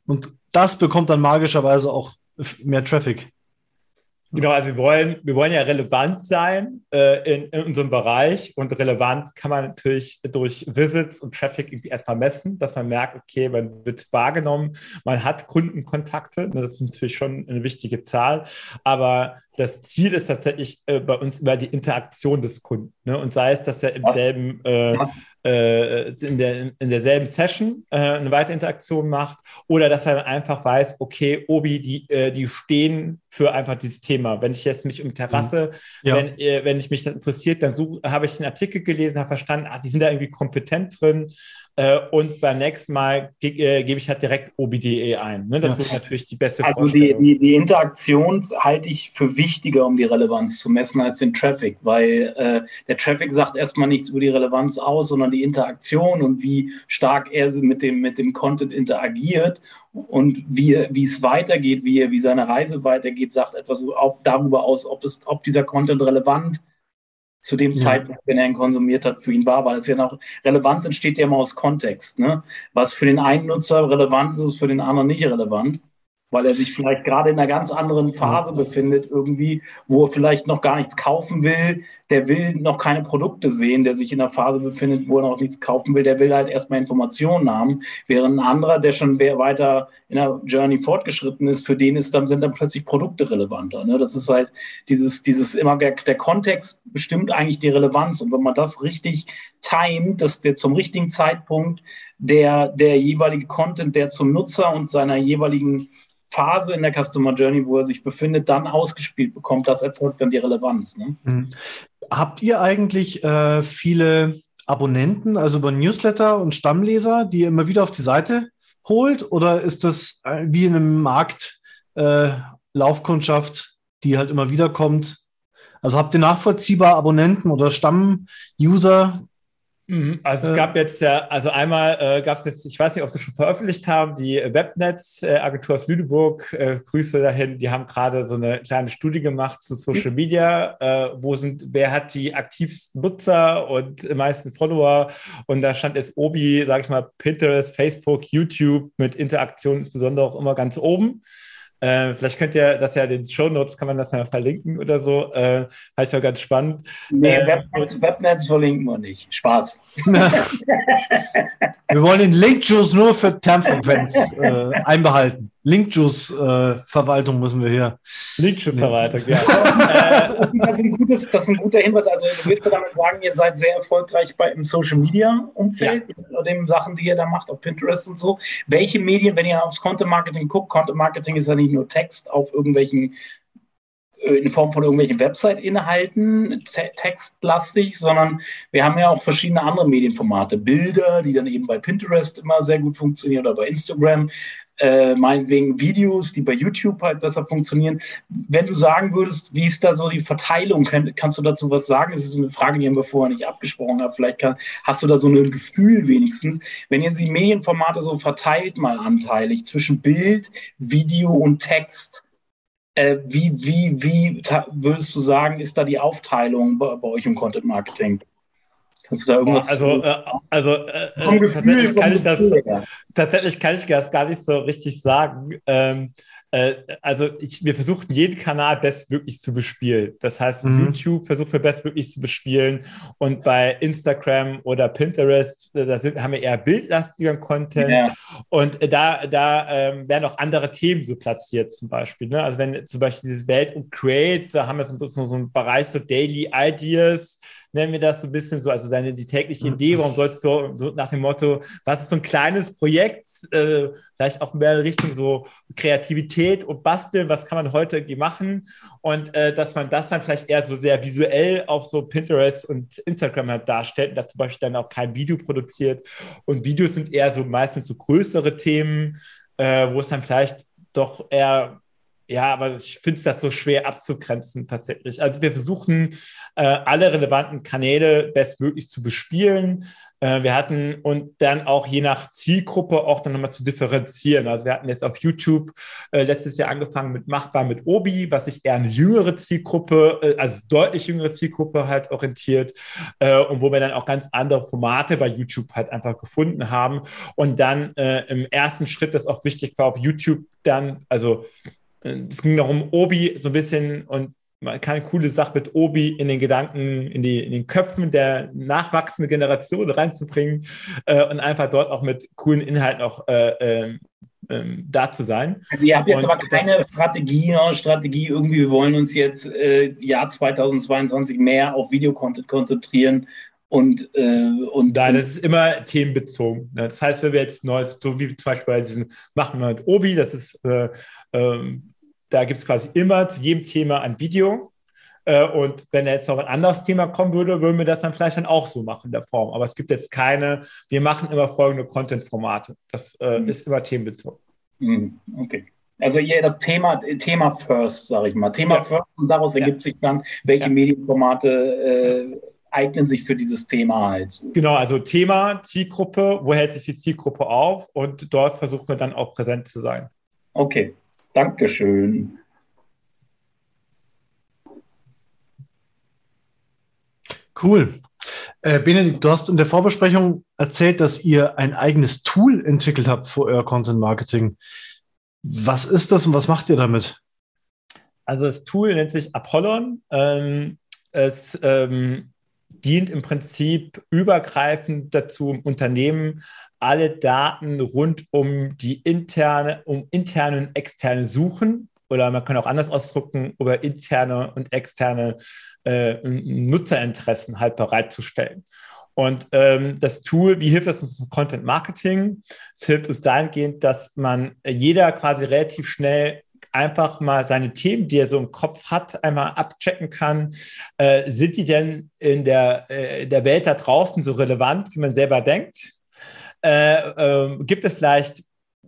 und das bekommt dann magischerweise auch mehr Traffic. Genau, also wir wollen, wir wollen ja relevant sein äh, in, in, unserem Bereich und relevant kann man natürlich durch Visits und Traffic irgendwie erstmal messen, dass man merkt, okay, man wird wahrgenommen, man hat Kundenkontakte, ne, das ist natürlich schon eine wichtige Zahl, aber das Ziel ist tatsächlich äh, bei uns immer die Interaktion des Kunden ne, und sei es, dass er im selben äh, äh, in, der, in derselben Session äh, eine weitere Interaktion macht oder dass er einfach weiß, okay, Obi, die, äh, die stehen für einfach dieses Thema. Wenn ich jetzt mich um Terrasse, mhm. ja. wenn, äh, wenn ich mich interessiert, dann habe ich einen Artikel gelesen, habe verstanden, ach, die sind da irgendwie kompetent drin äh, und beim nächsten Mal ge äh, gebe ich halt direkt OBDE ein. Ne? Das ja. ist natürlich die beste Also die, die, die, Interaktion halte ich für wichtiger, um die Relevanz zu messen, als den Traffic, weil äh, der Traffic sagt erstmal nichts über die Relevanz aus, sondern die Interaktion und wie stark er mit dem, mit dem Content interagiert und wie, wie es weitergeht, wie, wie seine Reise weitergeht, sagt etwas auch darüber aus, ob, es, ob dieser Content relevant ist zu dem ja. Zeitpunkt, wenn er ihn konsumiert hat, für ihn war, weil es ja noch, Relevanz entsteht ja immer aus Kontext. Ne? Was für den einen Nutzer relevant ist, ist für den anderen nicht relevant weil er sich vielleicht gerade in einer ganz anderen Phase befindet, irgendwie, wo er vielleicht noch gar nichts kaufen will. Der will noch keine Produkte sehen, der sich in einer Phase befindet, wo er noch nichts kaufen will. Der will halt erstmal Informationen haben. Während ein anderer, der schon weiter in der Journey fortgeschritten ist, für den ist dann, sind dann plötzlich Produkte relevanter. Ne? Das ist halt dieses, dieses immer, der, der Kontext bestimmt eigentlich die Relevanz. Und wenn man das richtig timet, dass der zum richtigen Zeitpunkt der, der jeweilige Content, der zum Nutzer und seiner jeweiligen Phase in der Customer Journey, wo er sich befindet, dann ausgespielt bekommt, das erzeugt dann die Relevanz. Ne? Mhm. Habt ihr eigentlich äh, viele Abonnenten, also über Newsletter und Stammleser, die immer wieder auf die Seite holt oder ist das äh, wie in einem Markt äh, Laufkundschaft, die halt immer wieder kommt? Also habt ihr nachvollziehbar Abonnenten oder Stamm-User, Mhm. Also es gab jetzt ja, also einmal äh, gab es jetzt, ich weiß nicht, ob sie schon veröffentlicht haben, die Webnetz-Agentur äh, aus Lüneburg, äh, Grüße dahin, die haben gerade so eine kleine Studie gemacht zu Social Media, äh, wo sind, wer hat die aktivsten Nutzer und die meisten Follower und da stand jetzt Obi, sag ich mal, Pinterest, Facebook, YouTube mit Interaktion insbesondere auch immer ganz oben. Äh, vielleicht könnt ihr das ja in den Show Notes kann man das mal verlinken oder so. Äh, Fand ich mal ganz spannend. Nee, äh, Webnetz, Webnetz verlinken wir nicht. Spaß. wir wollen den Link-Juice nur für Termfrequenz äh, einbehalten. Link-Juice-Verwaltung müssen wir hier. Link-Juice-Verwaltung, ja. das, ist ein gutes, das ist ein guter Hinweis. Also, ich würde damit sagen, ihr seid sehr erfolgreich bei, im Social-Media-Umfeld ja. mit den Sachen, die ihr da macht, auf Pinterest und so. Welche Medien, wenn ihr aufs Content-Marketing guckt, Content-Marketing ist ja nicht nur Text auf irgendwelchen äh, in Form von irgendwelchen Website-Inhalten textlastig, sondern wir haben ja auch verschiedene andere Medienformate, Bilder, die dann eben bei Pinterest immer sehr gut funktionieren oder bei Instagram äh, meinetwegen Videos, die bei YouTube halt besser funktionieren. Wenn du sagen würdest, wie ist da so die Verteilung, kann, kannst du dazu was sagen? Das ist eine Frage, die haben wir vorher nicht abgesprochen haben. Vielleicht kann, hast du da so ein Gefühl wenigstens. Wenn ihr die Medienformate so verteilt mal anteilig zwischen Bild, Video und Text, äh, wie, wie, wie würdest du sagen, ist da die Aufteilung bei, bei euch im Content Marketing? Kannst du da irgendwas? Also, äh, also äh, vom Gefühl, tatsächlich, kann ich das, tatsächlich kann ich das gar nicht so richtig sagen. Ähm, äh, also ich, wir versuchen jeden Kanal bestmöglich zu bespielen. Das heißt, mhm. YouTube versuchen wir bestmöglich zu bespielen und bei Instagram oder Pinterest, äh, da sind, haben wir eher bildlastiger Content ja. und äh, da, da ähm, werden auch andere Themen so platziert zum Beispiel. Ne? Also wenn zum Beispiel dieses Welt und Create, da haben wir so, so, so einen Bereich so Daily Ideas, nennen wir das so ein bisschen so, also deine die tägliche Idee, warum sollst du so nach dem Motto, was ist so ein kleines Projekt, äh, vielleicht auch mehr Richtung so Kreativität und Basteln, was kann man heute machen? Und äh, dass man das dann vielleicht eher so sehr visuell auf so Pinterest und Instagram halt darstellt, dass zum Beispiel dann auch kein Video produziert. Und Videos sind eher so meistens so größere Themen, äh, wo es dann vielleicht doch eher ja, aber ich finde es das so schwer abzugrenzen tatsächlich. Also wir versuchen äh, alle relevanten Kanäle bestmöglich zu bespielen. Äh, wir hatten und dann auch je nach Zielgruppe auch dann nochmal zu differenzieren. Also wir hatten jetzt auf YouTube äh, letztes Jahr angefangen mit Machbar mit Obi, was sich eher eine jüngere Zielgruppe, äh, also deutlich jüngere Zielgruppe halt orientiert äh, und wo wir dann auch ganz andere Formate bei YouTube halt einfach gefunden haben. Und dann äh, im ersten Schritt, das auch wichtig war, auf YouTube dann, also es ging darum, Obi so ein bisschen und man kann coole Sache mit Obi in den Gedanken, in, die, in den Köpfen der nachwachsenden Generation reinzubringen äh, und einfach dort auch mit coolen Inhalten auch äh, äh, da zu sein. Also ihr habt jetzt und aber keine Strategie, ne? Strategie irgendwie, wir wollen uns jetzt äh, Jahr 2022 mehr auf Videocontent konzentrieren und, äh, und Nein, das ist immer themenbezogen. Ne? Das heißt, wenn wir jetzt neues, so wie zum Beispiel bei diesen, machen wir mit Obi, das ist äh, ähm, da gibt es quasi immer zu jedem Thema ein Video. Äh, und wenn jetzt noch ein anderes Thema kommen würde, würden wir das dann vielleicht dann auch so machen in der Form. Aber es gibt jetzt keine, wir machen immer folgende Content-Formate. Das äh, mhm. ist immer themenbezogen. Mhm. Okay. Also hier das Thema, Thema First, sage ich mal. Thema ja. First und daraus ergibt ja. sich dann, welche ja. Medienformate äh, eignen sich für dieses Thema halt. Genau, also Thema, Zielgruppe, wo hält sich die Zielgruppe auf und dort versuchen wir dann auch präsent zu sein. Okay, Dankeschön. Cool. Äh, Benedikt, du hast in der Vorbesprechung erzählt, dass ihr ein eigenes Tool entwickelt habt für euer Content Marketing. Was ist das und was macht ihr damit? Also das Tool nennt sich Apollon. Ähm, es ähm, dient im Prinzip übergreifend dazu, im Unternehmen alle Daten rund um die interne, um interne und externe Suchen oder man kann auch anders ausdrücken, über interne und externe äh, Nutzerinteressen halt bereitzustellen. Und ähm, das Tool, wie hilft das uns zum Content Marketing? Es hilft uns dahingehend, dass man jeder quasi relativ schnell einfach mal seine Themen, die er so im Kopf hat, einmal abchecken kann. Äh, sind die denn in der, äh, der Welt da draußen so relevant, wie man selber denkt? Äh, äh, gibt es vielleicht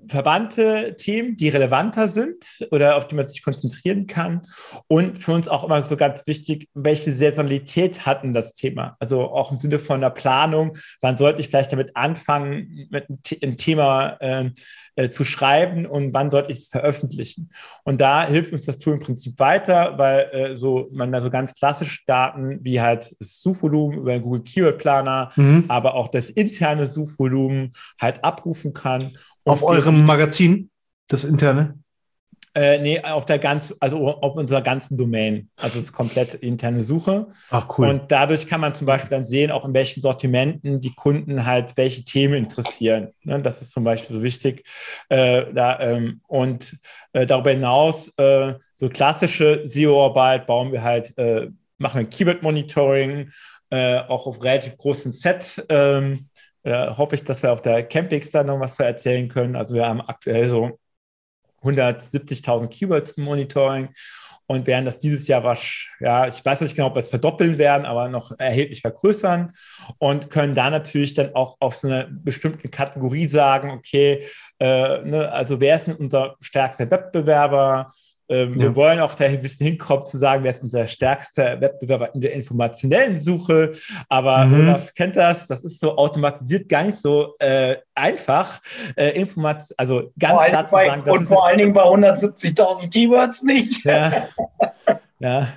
verbannte Themen, die relevanter sind oder auf die man sich konzentrieren kann. Und für uns auch immer so ganz wichtig, welche Saisonalität hat denn das Thema? Also auch im Sinne von der Planung, wann sollte ich vielleicht damit anfangen, mit einem Thema äh, äh, zu schreiben und wann sollte ich es veröffentlichen? Und da hilft uns das Tool im Prinzip weiter, weil äh, so man da so ganz klassische Daten wie halt das Suchvolumen über Google Keyword Planer, mhm. aber auch das interne Suchvolumen halt abrufen kann auf eurem Magazin, das interne? Äh, nee, auf der ganz, also auf unserer ganzen Domain. Also es ist komplett interne Suche. Ach cool. Und dadurch kann man zum Beispiel dann sehen, auch in welchen Sortimenten die Kunden halt welche Themen interessieren. Ne, das ist zum Beispiel so wichtig. Äh, da, ähm, und äh, darüber hinaus äh, so klassische SEO-Arbeit bauen wir halt, äh, machen wir Keyword-Monitoring, äh, auch auf relativ großen Set. Ähm, äh, hoffe ich, dass wir auf der Campix da noch was zu erzählen können. Also wir haben aktuell so 170.000 Keywords im Monitoring und werden das dieses Jahr was, ja, ich weiß nicht genau, ob wir es verdoppeln werden, aber noch erheblich vergrößern und können da natürlich dann auch auf so eine bestimmte Kategorie sagen, okay, äh, ne, also wer ist denn unser stärkster Wettbewerber? Ähm, ja. Wir wollen auch da ein bisschen hinkommen zu sagen, wer ist unser stärkster Wettbewerber in der informationellen Suche. Aber mhm. Olaf kennt das, das ist so automatisiert gar nicht so äh, einfach. Äh, Informat also ganz vor klar zu sagen. Bei, und vor allen Dingen bei 170.000 Keywords nicht. Ja. ja.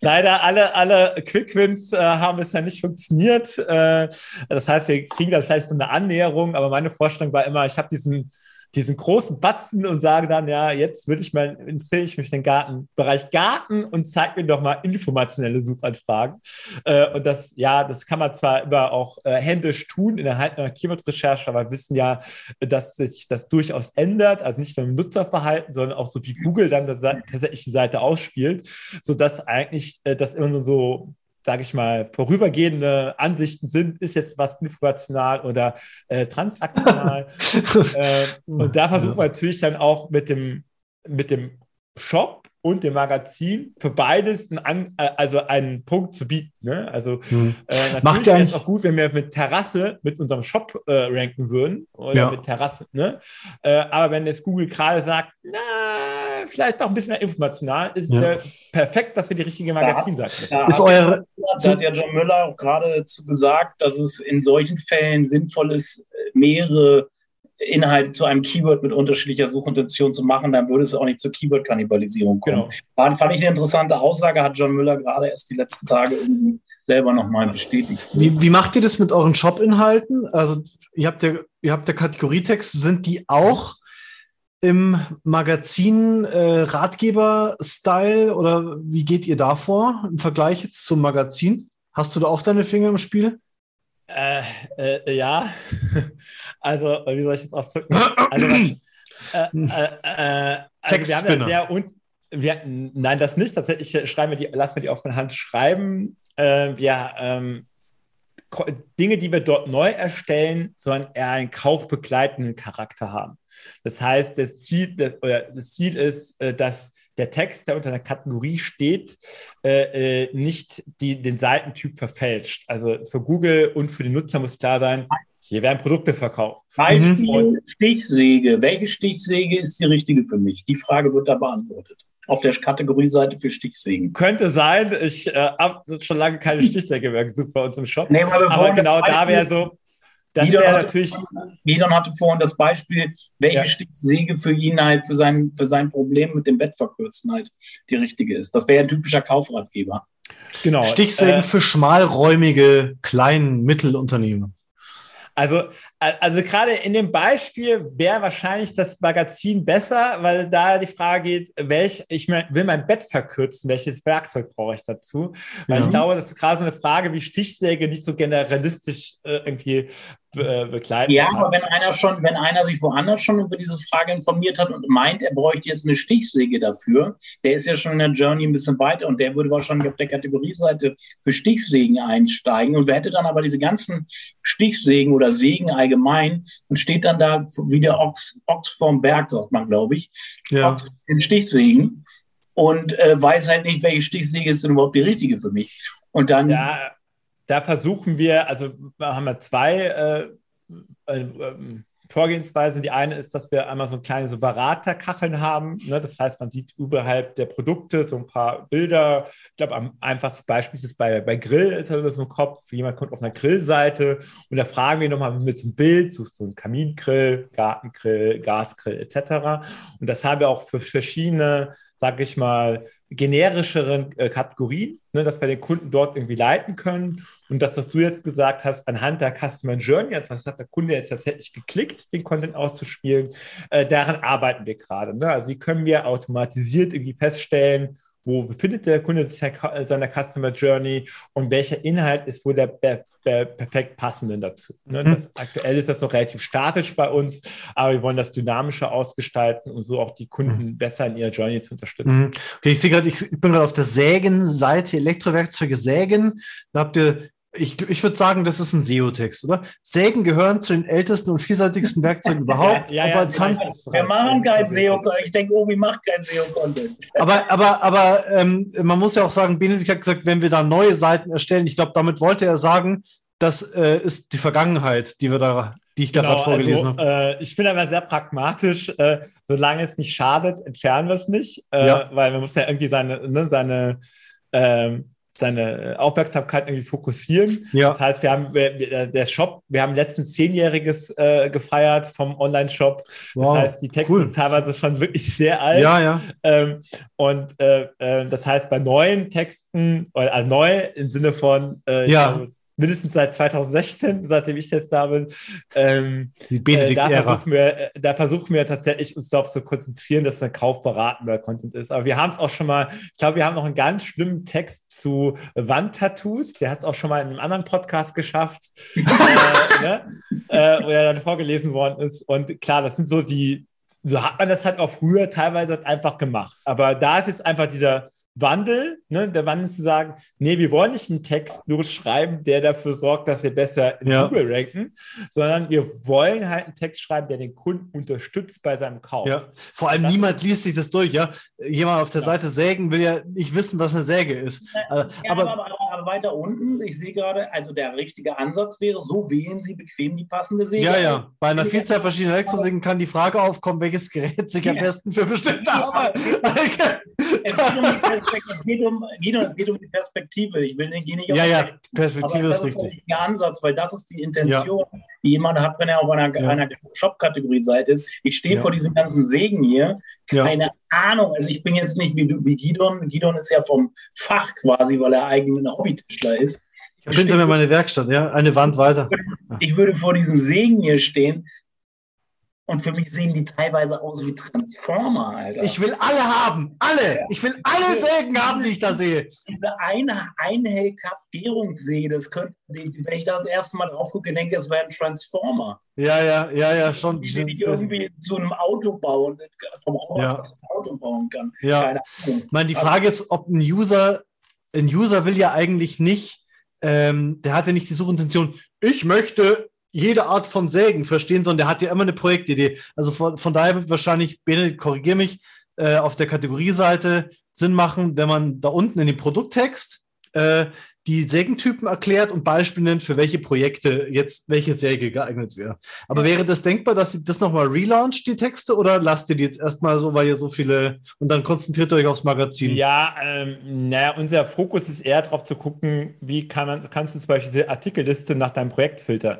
Leider alle, alle Quickwins äh, haben bisher nicht funktioniert. Äh, das heißt, wir kriegen da vielleicht so eine Annäherung, aber meine Vorstellung war immer, ich habe diesen diesen großen Batzen und sage dann, ja, jetzt würde ich mal, interessiere ich mich den Garten, Bereich Garten und zeige mir doch mal informationelle Suchanfragen. Äh, und das, ja, das kann man zwar immer auch äh, händisch tun in der einer Keyword-Recherche, aber wir wissen ja, dass sich das durchaus ändert, also nicht nur im Nutzerverhalten, sondern auch so wie Google dann tatsächlich die Seite ausspielt, sodass eigentlich äh, das immer nur so sage ich mal, vorübergehende Ansichten sind, ist jetzt was informational oder äh, transaktional. äh, und da versuchen wir natürlich dann auch mit dem, mit dem Shop und dem Magazin für beides einen, äh, also einen Punkt zu bieten. Ne? Also hm. äh, natürlich Macht wäre es auch gut, wenn wir mit Terrasse mit unserem Shop äh, ranken würden oder ja. mit Terrasse. Ne? Äh, aber wenn jetzt Google gerade sagt, na, vielleicht noch ein bisschen mehr informational, ist ja. perfekt, dass wir die richtige Magazin sagen. Da, ist eure, da hat ja John Müller auch gerade gesagt, dass es in solchen Fällen sinnvoll ist, mehrere Inhalte zu einem Keyword mit unterschiedlicher Suchintention zu machen, dann würde es auch nicht zur Keyword-Kannibalisierung kommen. Genau. War, fand ich eine interessante Aussage, hat John Müller gerade erst die letzten Tage selber nochmal bestätigt. Wie, wie, macht ihr das mit euren Shop-Inhalten? Also ihr habt ja, ihr habt ja Kategorietext, sind die auch im Magazin äh, Ratgeber-Style oder wie geht ihr da vor im Vergleich jetzt zum Magazin? Hast du da auch deine Finger im Spiel? Äh, äh, ja, also wie soll ich das ausdrücken? Also, äh, äh, äh also wir haben ja sehr und wir, nein, das nicht. Tatsächlich schreiben wir die, lassen wir die auf der Hand schreiben. Äh, wir ähm, Dinge, die wir dort neu erstellen, sollen eher einen kaufbegleitenden Charakter haben. Das heißt, das Ziel, das, das Ziel ist, dass der Text, der unter einer Kategorie steht, äh, äh, nicht die, den Seitentyp verfälscht. Also für Google und für den Nutzer muss klar sein, hier werden Produkte verkauft. Beispiel mhm. Stichsäge. Welche Stichsäge ist die richtige für mich? Die Frage wird da beantwortet. Auf der Kategorieseite für Stichsägen. Könnte sein. Ich äh, habe schon lange keine Stichsäge mehr gesucht bei uns im Shop. Nee, aber genau da wäre so, das wäre natürlich. Gidon hatte vorhin das Beispiel, welche ja. Stichsäge für ihn halt, für sein, für sein Problem mit dem Bettverkürzen halt die richtige ist. Das wäre ein typischer Kaufratgeber. Genau. Stichsägen äh, für schmalräumige, kleinen Mittelunternehmen. Also, also gerade in dem Beispiel wäre wahrscheinlich das Magazin besser, weil da die Frage geht, welch, ich will mein Bett verkürzen, welches Werkzeug brauche ich dazu? Weil ja. ich glaube, das ist gerade so eine Frage wie Stichsäge nicht so generalistisch äh, irgendwie äh, begleiten. Ja, aber wenn einer schon, wenn einer sich woanders schon über diese Frage informiert hat und meint, er bräuchte jetzt eine Stichsäge dafür, der ist ja schon in der Journey ein bisschen weiter und der würde wahrscheinlich auf der Kategorieseite für Stichsägen einsteigen und wer hätte dann aber diese ganzen Stichsägen oder Sägen allgemein und steht dann da wie der Ochs, Ochs vorm Berg, sagt man, glaube ich, ja. in Stichsägen und äh, weiß halt nicht, welche Stichsäge ist denn überhaupt die richtige für mich. Und dann ja da versuchen wir, also haben wir zwei äh, äh, Vorgehensweise. Die eine ist, dass wir einmal so kleine so Beraterkacheln haben. Ne? Das heißt, man sieht überhalb der Produkte so ein paar Bilder. Ich glaube, am einfachsten Beispiel ist bei, bei Grill ist das so ein Kopf. Jemand kommt auf einer Grillseite und da fragen wir nochmal mit so einem Bild, suchst so ein Kamingrill, Gartengrill, Gasgrill etc. Und das haben wir auch für verschiedene, sag ich mal, generischeren äh, Kategorien, ne, dass wir den Kunden dort irgendwie leiten können. Und das, was du jetzt gesagt hast, anhand der Customer Journey, also was hat der Kunde jetzt tatsächlich geklickt, den Content auszuspielen, äh, daran arbeiten wir gerade. Ne? Also wie können wir automatisiert irgendwie feststellen, wo befindet der Kunde sich seiner Customer Journey und welcher Inhalt ist wohl der, der perfekt passende dazu. Ne? Mhm. Das, aktuell ist das noch relativ statisch bei uns, aber wir wollen das dynamischer ausgestalten, um so auch die Kunden mhm. besser in ihrer Journey zu unterstützen. Mhm. Okay, ich sehe gerade, ich, ich bin gerade auf der Sägen-Seite, Elektrowerkzeuge Sägen. Da habt ihr ich, ich würde sagen, das ist ein SEO-Text, oder? Sägen gehören zu den ältesten und vielseitigsten Werkzeugen überhaupt. ja, ja, ja, Hand... Wir machen kein SEO. Ich denke, Obi macht kein SEO-Content. Aber, aber, aber ähm, man muss ja auch sagen, Benedikt hat gesagt, wenn wir da neue Seiten erstellen, ich glaube, damit wollte er sagen, das äh, ist die Vergangenheit, die wir da, die ich da genau, gerade vorgelesen also, habe. Äh, ich bin aber sehr pragmatisch. Äh, solange es nicht schadet, entfernen wir es nicht, äh, ja. weil man muss ja irgendwie seine, ne, seine ähm, seine Aufmerksamkeit irgendwie fokussieren. Ja. Das heißt, wir haben wir, äh, der Shop, wir haben letztens zehnjähriges äh, gefeiert vom Online-Shop. Wow. Das heißt, die Texte cool. sind teilweise schon wirklich sehr alt. Ja, ja. Ähm, und äh, äh, das heißt, bei neuen Texten, also neu im Sinne von äh, ja. Glaube, mindestens seit 2016, seitdem ich jetzt da bin. Ähm, äh, da, versuchen wir, äh, da versuchen wir tatsächlich uns darauf zu konzentrieren, dass es ein kaufberatender Content ist. Aber wir haben es auch schon mal, ich glaube, wir haben noch einen ganz schlimmen Text zu Wandtattoos. Der hat es auch schon mal in einem anderen Podcast geschafft, äh, ne? äh, wo er dann vorgelesen worden ist. Und klar, das sind so die, so hat man das halt auch früher teilweise halt einfach gemacht. Aber da ist jetzt einfach dieser Wandel, ne, der Wandel zu sagen, nee, wir wollen nicht einen Text nur schreiben, der dafür sorgt, dass wir besser in ja. Google ranken, sondern wir wollen halt einen Text schreiben, der den Kunden unterstützt bei seinem Kauf. Ja. Vor allem das niemand liest sich das durch, ja. Jemand auf der ja. Seite sägen will ja nicht wissen, was eine Säge ist. Ja, aber, aber, weiter unten, ich sehe gerade, also der richtige Ansatz wäre, so wählen Sie bequem die passende Säge. Ja, ja. Bei einer Vielzahl verschiedener Elektrosägen kann die Frage aufkommen, welches Gerät sich am besten für bestimmte Arbeit. es geht um, Guido, es geht um die Perspektive. Ich will den nicht Ja, ja, Perspektive ist richtig. ist der Ansatz, weil das ist die Intention, ja. die jemand hat, wenn er auf einer, ja. einer Shop-Kategorie-Seite ist. Ich stehe ja. vor diesen ganzen Segen hier. Keine Ahnung. Also ich bin jetzt nicht wie, wie Gidon. Gidon ist ja vom Fach quasi, weil er eigentlich ein Hobbytischler ist. Ich finde mir meine Werkstatt, ja, eine Wand weiter. Ich würde vor diesen Segen hier stehen und für mich sehen die teilweise aus wie Transformer, Alter. Ich will alle haben. Alle. Ich will alle Sägen haben, die ich da sehe. Diese eine Einhellkap-Gärungssäge, das könnte, wenn ich das erste Mal drauf gucke, denke es wäre ein Transformer. Ja, ja, ja, ja, schon. Die, die ich irgendwie zu einem Auto bauen, vom ja. Auto bauen kann. Ja. Keine Ahnung. Ich meine, die Frage ist, ob ein User, ein User will ja eigentlich nicht, ähm, der hat ja nicht die Suchintention, ich möchte jede Art von Sägen verstehen, sondern der hat ja immer eine Projektidee. Also von, von daher wird wahrscheinlich, Benedikt, korrigiere mich, äh, auf der Kategorieseite Sinn machen, wenn man da unten in den Produkttext äh, die Sägentypen erklärt und Beispiele nennt, für welche Projekte jetzt welche Säge geeignet wäre. Aber wäre das denkbar, dass ihr das nochmal relauncht, die Texte, oder lasst ihr die jetzt erstmal so, weil ihr so viele und dann konzentriert euch aufs Magazin? Ja, ähm, naja, unser Fokus ist eher darauf zu gucken, wie kann man, kannst du zum Beispiel diese Artikelliste nach deinem Projekt filtern?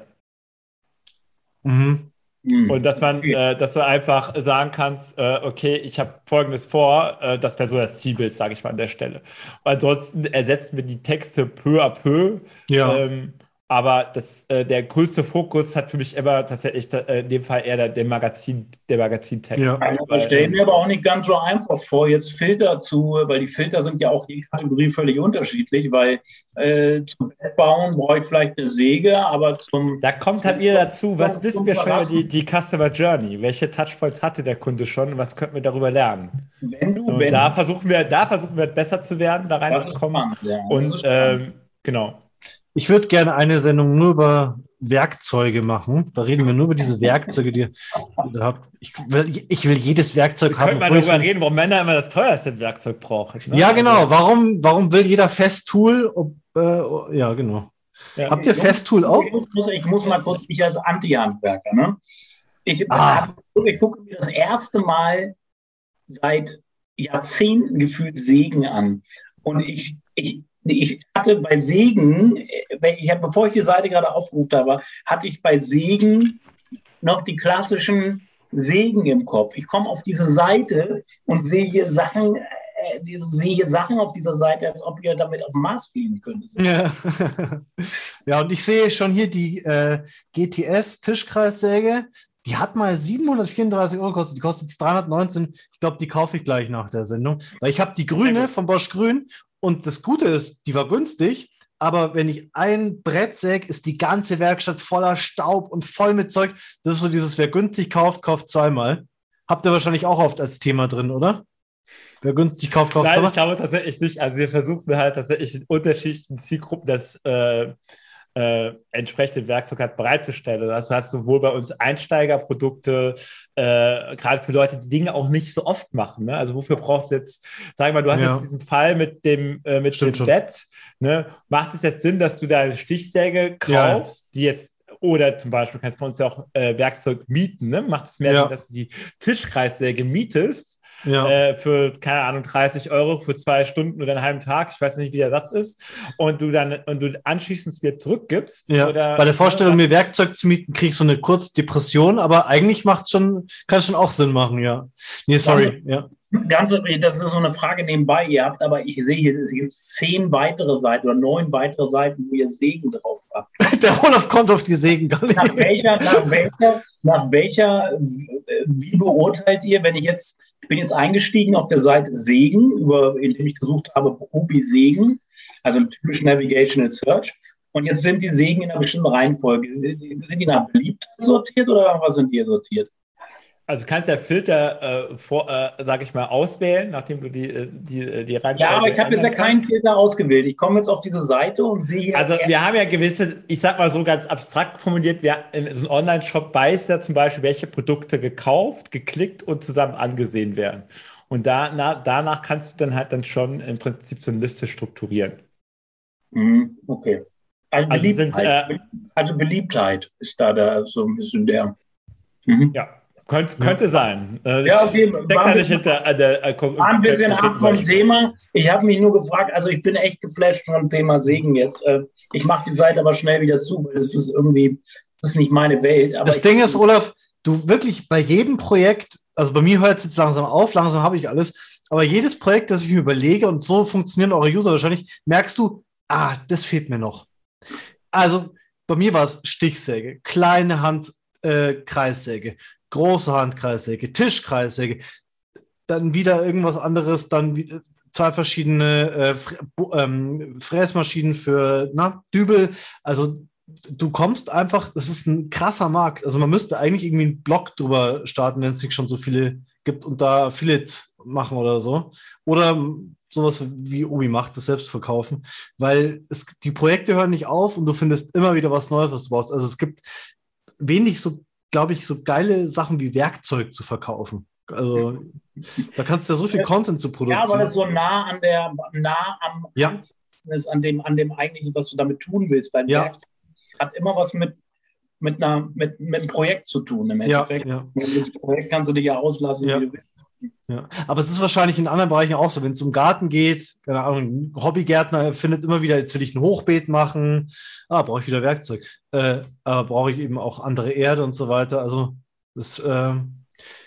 Mhm. Hm. Und dass man, äh, dass du einfach sagen kannst, äh, okay, ich habe Folgendes vor, äh, das wäre so das Zielbild, sage ich mal an der Stelle. Und ansonsten ersetzen wir die Texte peu à peu. Ja. Ähm, aber das, äh, der größte Fokus hat für mich immer tatsächlich äh, in dem Fall eher der, der Magazin, der Magazintext. Ja. Ich stelle mir aber auch nicht ganz so einfach vor, jetzt Filter zu, weil die Filter sind ja auch je Kategorie völlig unterschiedlich, weil äh, zum Bett bauen brauche ich vielleicht eine Säge, aber zum. Da kommt halt ihr dazu, was wissen wir schon über die, die Customer Journey? Welche Touchpoints hatte der Kunde schon und was könnten wir darüber lernen? Wenn du, so, wenn da versuchen wir, da versuchen wir besser zu werden, da reinzukommen. Ja, und ähm, genau. Ich würde gerne eine Sendung nur über Werkzeuge machen. Da reden wir nur über diese Werkzeuge, die, ihr habt. Ich will, ich will jedes Werkzeug wir haben. Können wir darüber reden, warum Männer immer das teuerste Werkzeug brauchen. Ne? Ja, genau. Also warum, warum will jeder Festtool? Ob, äh, ja, genau. Ja. Habt ihr Festtool auch? Ich muss, ich muss mal kurz, ich als Anti-Handwerker, ne? Ich, ah. ich gucke mir das erste Mal seit Jahrzehnten gefühlt Segen an. Und ich, ich, ich hatte bei Segen, ich hab, bevor ich die Seite gerade aufgerufen habe, hatte ich bei Segen noch die klassischen Segen im Kopf. Ich komme auf diese Seite und sehe hier Sachen, äh, sehe hier Sachen auf dieser Seite, als ob ihr damit auf dem Mars fliegen könnt. Ja. ja, und ich sehe schon hier die äh, GTS-Tischkreissäge. Die hat mal 734 Euro gekostet, die kostet jetzt 319. Ich glaube, die kaufe ich gleich nach der Sendung. Weil ich habe die grüne von Bosch Grün und das Gute ist, die war günstig, aber wenn ich ein Brett säge, ist die ganze Werkstatt voller Staub und voll mit Zeug. Das ist so dieses, wer günstig kauft, kauft zweimal. Habt ihr wahrscheinlich auch oft als Thema drin, oder? Wer günstig kauft, kauft Nein, zweimal. ich glaube tatsächlich nicht. Also wir versuchen halt tatsächlich in unterschiedlichen Zielgruppen das äh, äh, entsprechende Werkzeug hat bereitzustellen. Also du hast sowohl bei uns Einsteigerprodukte, äh, gerade für Leute, die Dinge auch nicht so oft machen. Ne? Also wofür brauchst du jetzt, sag mal, du hast ja. jetzt diesen Fall mit dem, äh, mit dem Bett. Ne? Macht es jetzt Sinn, dass du da eine Stichsäge kaufst, ja. die jetzt oder zum Beispiel kannst du bei uns ja auch äh, Werkzeug mieten. Ne? Macht es mehr ja. Sinn, dass du die Tischkreissäge mietest ja. äh, für, keine Ahnung, 30 Euro für zwei Stunden oder einen halben Tag. Ich weiß nicht, wie der Satz ist. Und du dann und du anschließend wieder zurückgibst. Ja. Oder, Bei der Vorstellung, mir Werkzeug zu mieten, kriegst du eine kurze Depression, aber eigentlich macht schon, kann schon auch Sinn machen, ja. Nee, sorry. ja. Ganz, das ist so eine Frage nebenbei. Ihr habt aber, ich sehe hier, es gibt zehn weitere Seiten oder neun weitere Seiten, wo ihr Segen drauf habt. Der Olaf kommt auf die Segen gar nicht. Nach welcher, nach welcher, nach welcher, wie beurteilt ihr, wenn ich jetzt, ich bin jetzt eingestiegen auf der Seite Segen, über, indem ich gesucht habe, Obi Segen, also typisch Navigational Search. Und jetzt sind die Segen in einer bestimmten Reihenfolge. Sind die nach beliebt sortiert oder was sind die sortiert? Also kannst ja Filter, äh, vor, äh, sag ich mal, auswählen, nachdem du die, äh, die, äh, die Reihenfolge Ja, aber ich habe jetzt ja keinen Filter ausgewählt. Ich komme jetzt auf diese Seite und sehe Also wir haben ja gewisse, ich sag mal so ganz abstrakt formuliert, wir, so ein Online-Shop weiß ja zum Beispiel, welche Produkte gekauft, geklickt und zusammen angesehen werden. Und da, na, danach kannst du dann halt dann schon im Prinzip so eine Liste strukturieren. Mhm, okay. Also, also, Beliebtheit, sind, äh, also Beliebtheit ist da, da so ein bisschen der. Mhm. Ja. Könnt, könnte sein. Äh, ja, okay. War ein, bisschen, hinter, äh, der, äh, war ein bisschen ab vom Thema. Ich habe mich nur gefragt, also ich bin echt geflasht vom Thema Segen jetzt. Äh, ich mache die Seite aber schnell wieder zu, weil es ist irgendwie, das ist nicht meine Welt. das Ding ist, Olaf, du wirklich bei jedem Projekt, also bei mir hört es jetzt langsam auf, langsam habe ich alles, aber jedes Projekt, das ich mir überlege, und so funktionieren eure User wahrscheinlich, merkst du, ah, das fehlt mir noch. Also bei mir war es Stichsäge, kleine Hand, äh, Kreissäge, große Handkreissäge, Tischkreissäge, dann wieder irgendwas anderes, dann zwei verschiedene äh, ähm, Fräsmaschinen für na, Dübel. Also du kommst einfach, das ist ein krasser Markt. Also man müsste eigentlich irgendwie einen Blog drüber starten, wenn es nicht schon so viele gibt und da Affiliate machen oder so. Oder sowas wie Obi macht, das selbst verkaufen, weil es, die Projekte hören nicht auf und du findest immer wieder was Neues, was du brauchst. Also es gibt wenig so glaube ich, so geile Sachen wie Werkzeug zu verkaufen. Also da kannst du ja so viel Content zu produzieren. Ja, weil es so nah an der, nah am ja. ist, an dem, an dem eigentlichen, was du damit tun willst. Beim ja. Werkzeug hat immer was mit, mit, einer, mit, mit einem Projekt zu tun. Im Endeffekt. Ja, ja. Das Projekt kannst du dich ja auslassen, ja. wie du willst. Ja, aber es ist wahrscheinlich in anderen Bereichen auch so, wenn es um Garten geht, keine Ahnung, ein Hobbygärtner findet immer wieder, jetzt will ich ein Hochbeet machen, ah, brauche ich wieder Werkzeug, äh, aber brauche ich eben auch andere Erde und so weiter. Also es äh,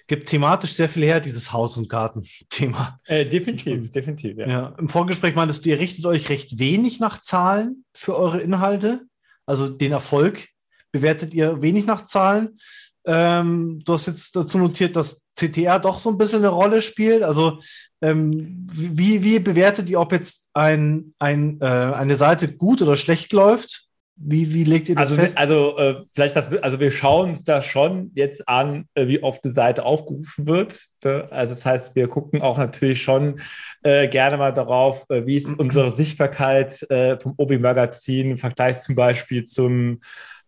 gibt thematisch sehr viel her, dieses Haus- und Garten-Thema. Äh, definitiv, definitiv, ja. ja. Im Vorgespräch meintest du, ihr richtet euch recht wenig nach Zahlen für eure Inhalte, also den Erfolg bewertet ihr wenig nach Zahlen. Ähm, du hast jetzt dazu notiert, dass CTR doch so ein bisschen eine Rolle spielt. Also ähm, wie, wie bewertet ihr, ob jetzt ein, ein, äh, eine Seite gut oder schlecht läuft? Wie, wie legt ihr das also, fest? Also, äh, vielleicht das, also wir schauen uns da schon jetzt an, äh, wie oft die Seite aufgerufen wird. Ne? Also das heißt, wir gucken auch natürlich schon äh, gerne mal darauf, äh, wie ist unsere Sichtbarkeit äh, vom Obi-Magazin im Vergleich zum Beispiel zum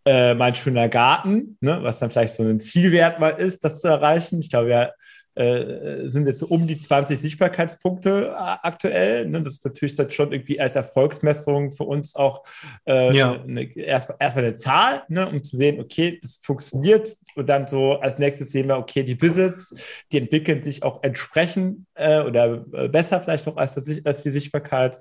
äh, mein schöner Garten, ne, was dann vielleicht so ein Zielwert mal ist, das zu erreichen. Ich glaube, ja, äh, sind jetzt so um die 20 Sichtbarkeitspunkte aktuell. Ne? Das ist natürlich dann schon irgendwie als Erfolgsmessung für uns auch äh, ja. erstmal erst eine Zahl, ne? um zu sehen, okay, das funktioniert. Und dann so als nächstes sehen wir, okay, die Visits, die entwickeln sich auch entsprechend äh, oder äh, besser vielleicht noch als, das, als die Sichtbarkeit.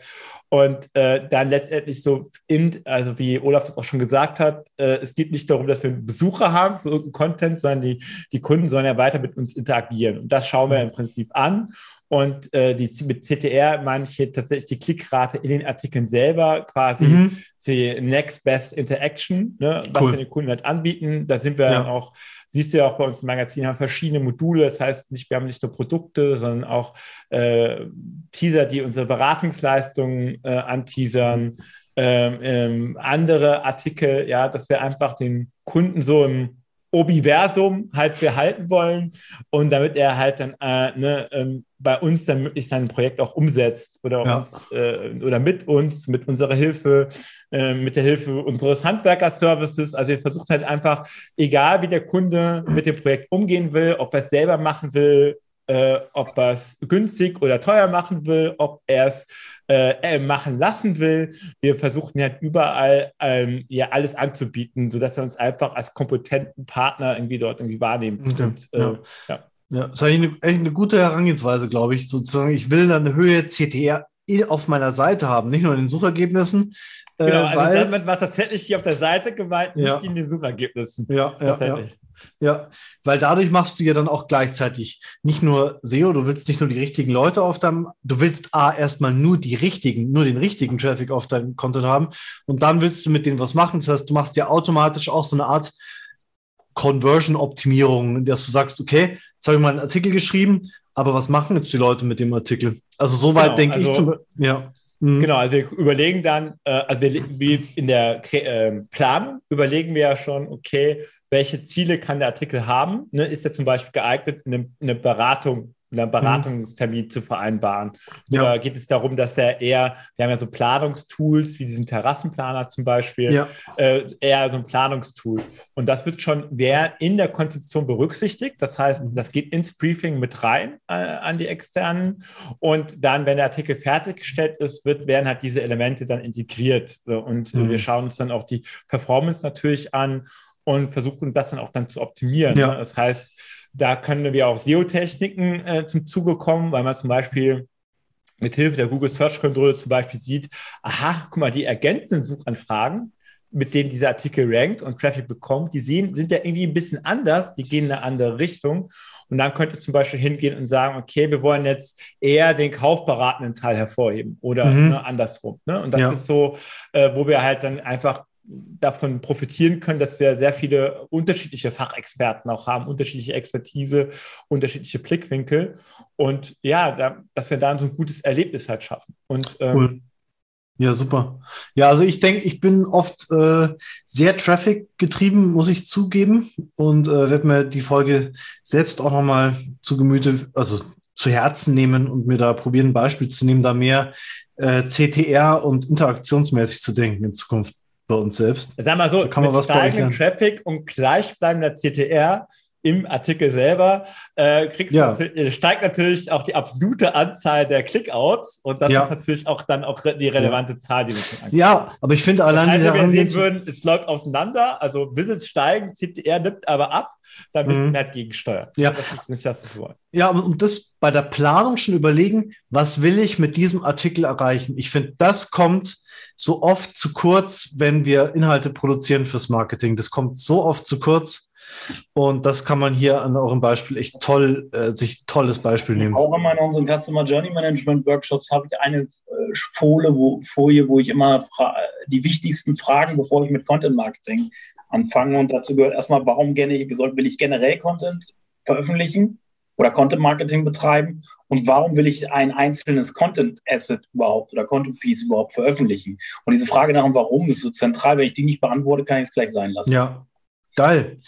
Und äh, dann letztendlich so, in, also wie Olaf das auch schon gesagt hat, äh, es geht nicht darum, dass wir Besucher haben für irgendeinen Content, sondern die, die Kunden sollen ja weiter mit uns interagieren. Das schauen wir im Prinzip an. Und äh, die, mit CTR meine ich hier tatsächlich die Klickrate in den Artikeln selber, quasi mhm. die Next Best Interaction, ne, was cool. wir den Kunden halt anbieten. Da sind wir ja. dann auch, siehst du ja auch bei uns im Magazin, haben verschiedene Module. Das heißt, nicht, wir haben nicht nur Produkte, sondern auch äh, Teaser, die unsere Beratungsleistungen äh, anteasern. Ähm, ähm, andere Artikel, ja, dass wir einfach den Kunden so im Obiversum halt behalten wollen und damit er halt dann äh, ne, ähm, bei uns dann möglichst sein Projekt auch umsetzt oder, ja. uns, äh, oder mit uns, mit unserer Hilfe, äh, mit der Hilfe unseres Handwerkerservices. Also wir versuchen halt einfach, egal wie der Kunde mit dem Projekt umgehen will, ob er es selber machen will, äh, ob er es günstig oder teuer machen will, ob er es äh, machen lassen will. Wir versuchen halt überall ähm, ja alles anzubieten, sodass er uns einfach als kompetenten Partner irgendwie dort irgendwie wahrnehmen. Okay. Und, äh, ja. ja. Ja, das ist eigentlich eine, eigentlich eine gute Herangehensweise, glaube ich. Sozusagen, ich will eine Höhe CTR auf meiner Seite haben, nicht nur in den Suchergebnissen. Genau, äh, also weil, damit war tatsächlich die auf der Seite gemeint, ja. nicht in den Suchergebnissen. Ja, ja, ja. Ja, weil dadurch machst du ja dann auch gleichzeitig nicht nur SEO, du willst nicht nur die richtigen Leute auf deinem, du willst A, erstmal nur die richtigen, nur den richtigen Traffic auf deinem Content haben und dann willst du mit denen was machen. Das heißt, du machst ja automatisch auch so eine Art Conversion-Optimierung, dass du sagst, okay, jetzt habe ich mal einen Artikel geschrieben, aber was machen jetzt die Leute mit dem Artikel? Also soweit genau, denke also, ich zum ja. Mhm. Genau, also wir überlegen dann, äh, also wir, wir in der äh, Planung überlegen wir ja schon, okay, welche Ziele kann der Artikel haben? Ne, ist er zum Beispiel geeignet, eine, eine Beratung einen Beratungstermin mhm. zu vereinbaren? Oder ja. geht es darum, dass er eher, wir haben ja so Planungstools wie diesen Terrassenplaner zum Beispiel, ja. äh, eher so ein Planungstool. Und das wird schon wer in der Konzeption berücksichtigt. Das heißt, mhm. das geht ins Briefing mit rein äh, an die externen. Und dann, wenn der Artikel fertiggestellt ist, wird, werden halt diese Elemente dann integriert. Und mhm. wir schauen uns dann auch die Performance natürlich an und versuchen das dann auch dann zu optimieren. Ja. Ne? Das heißt, da können wir auch SEO-Techniken äh, zum Zuge kommen, weil man zum Beispiel mit Hilfe der Google Search Control zum Beispiel sieht, aha, guck mal, die ergänzenden Suchanfragen, mit denen dieser Artikel rankt und Traffic bekommt, die sehen, sind ja irgendwie ein bisschen anders, die gehen in eine andere Richtung. Und dann könnte es zum Beispiel hingehen und sagen, okay, wir wollen jetzt eher den kaufberatenden Teil hervorheben oder mhm. ne, andersrum. Ne? Und das ja. ist so, äh, wo wir halt dann einfach davon profitieren können, dass wir sehr viele unterschiedliche Fachexperten auch haben, unterschiedliche Expertise, unterschiedliche Blickwinkel und ja, da, dass wir da so ein gutes Erlebnis halt schaffen. Und ähm, cool. Ja, super. Ja, also ich denke, ich bin oft äh, sehr Traffic getrieben, muss ich zugeben, und äh, werde mir die Folge selbst auch nochmal zu Gemüte, also zu Herzen nehmen und mir da probieren, ein Beispiel zu nehmen, da mehr äh, CTR und interaktionsmäßig zu denken in Zukunft bei uns selbst. Sag mal so, da kann man mit was steigendem Traffic und gleichbleibender CTR im Artikel selber äh, kriegst ja. natürlich, äh, steigt natürlich auch die absolute Anzahl der Clickouts und das ja. ist natürlich auch dann auch die relevante ja. Zahl, die wir schon angeben. Ja, aber ich finde allein das heißt, wenn wir sehen würden, es läuft auseinander, also Visits steigen, CTR nimmt aber ab, dann müssen mhm. wir halt gegensteuern. Ja. Das ist nicht das, was wir wollen. Ja, und das bei der Planung schon überlegen, was will ich mit diesem Artikel erreichen? Ich finde, das kommt so oft zu kurz, wenn wir Inhalte produzieren fürs Marketing. Das kommt so oft zu kurz. Und das kann man hier an eurem Beispiel echt toll, äh, sich tolles Beispiel nehmen. Auch in meinen unseren Customer Journey Management Workshops habe ich eine äh, Folie, wo, Folie, wo ich immer die wichtigsten Fragen, bevor ich mit Content Marketing anfange. Und dazu gehört erstmal, warum gerne, will ich generell Content veröffentlichen? oder Content Marketing betreiben und warum will ich ein einzelnes Content Asset überhaupt oder Content Piece überhaupt veröffentlichen? Und diese Frage nach dem Warum ist so zentral. Wenn ich die nicht beantworte, kann ich es gleich sein lassen. Ja, geil.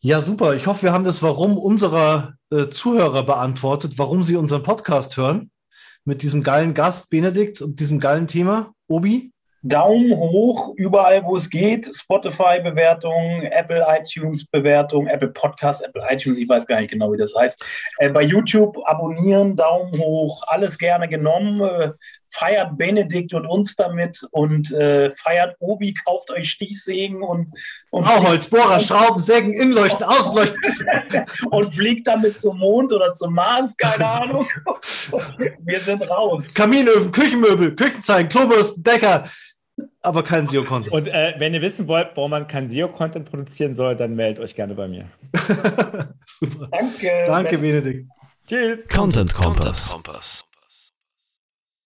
Ja, super. Ich hoffe, wir haben das Warum unserer äh, Zuhörer beantwortet, warum sie unseren Podcast hören. Mit diesem geilen Gast Benedikt und diesem geilen Thema. Obi? Daumen hoch überall, wo es geht. Spotify-Bewertung, Apple iTunes-Bewertung, Apple Podcast, Apple iTunes, ich weiß gar nicht genau, wie das heißt. Äh, bei YouTube abonnieren, Daumen hoch, alles gerne genommen. Äh, feiert Benedikt und uns damit und äh, feiert Obi, kauft euch Stichsägen und, und Bauholz, Bohrer, Schrauben, Sägen, Innenleuchten, Außenleuchten. und fliegt damit zum Mond oder zum Mars, keine Ahnung. Wir sind raus. Kaminöfen, Küchenmöbel, Küchenzeichen, Klobürsten, Decker, aber kein SEO-Content. Und äh, wenn ihr wissen wollt, warum man kein SEO-Content produzieren soll, dann meldet euch gerne bei mir. Super. Danke. Danke, Benedikt. Tschüss. Content Kompass.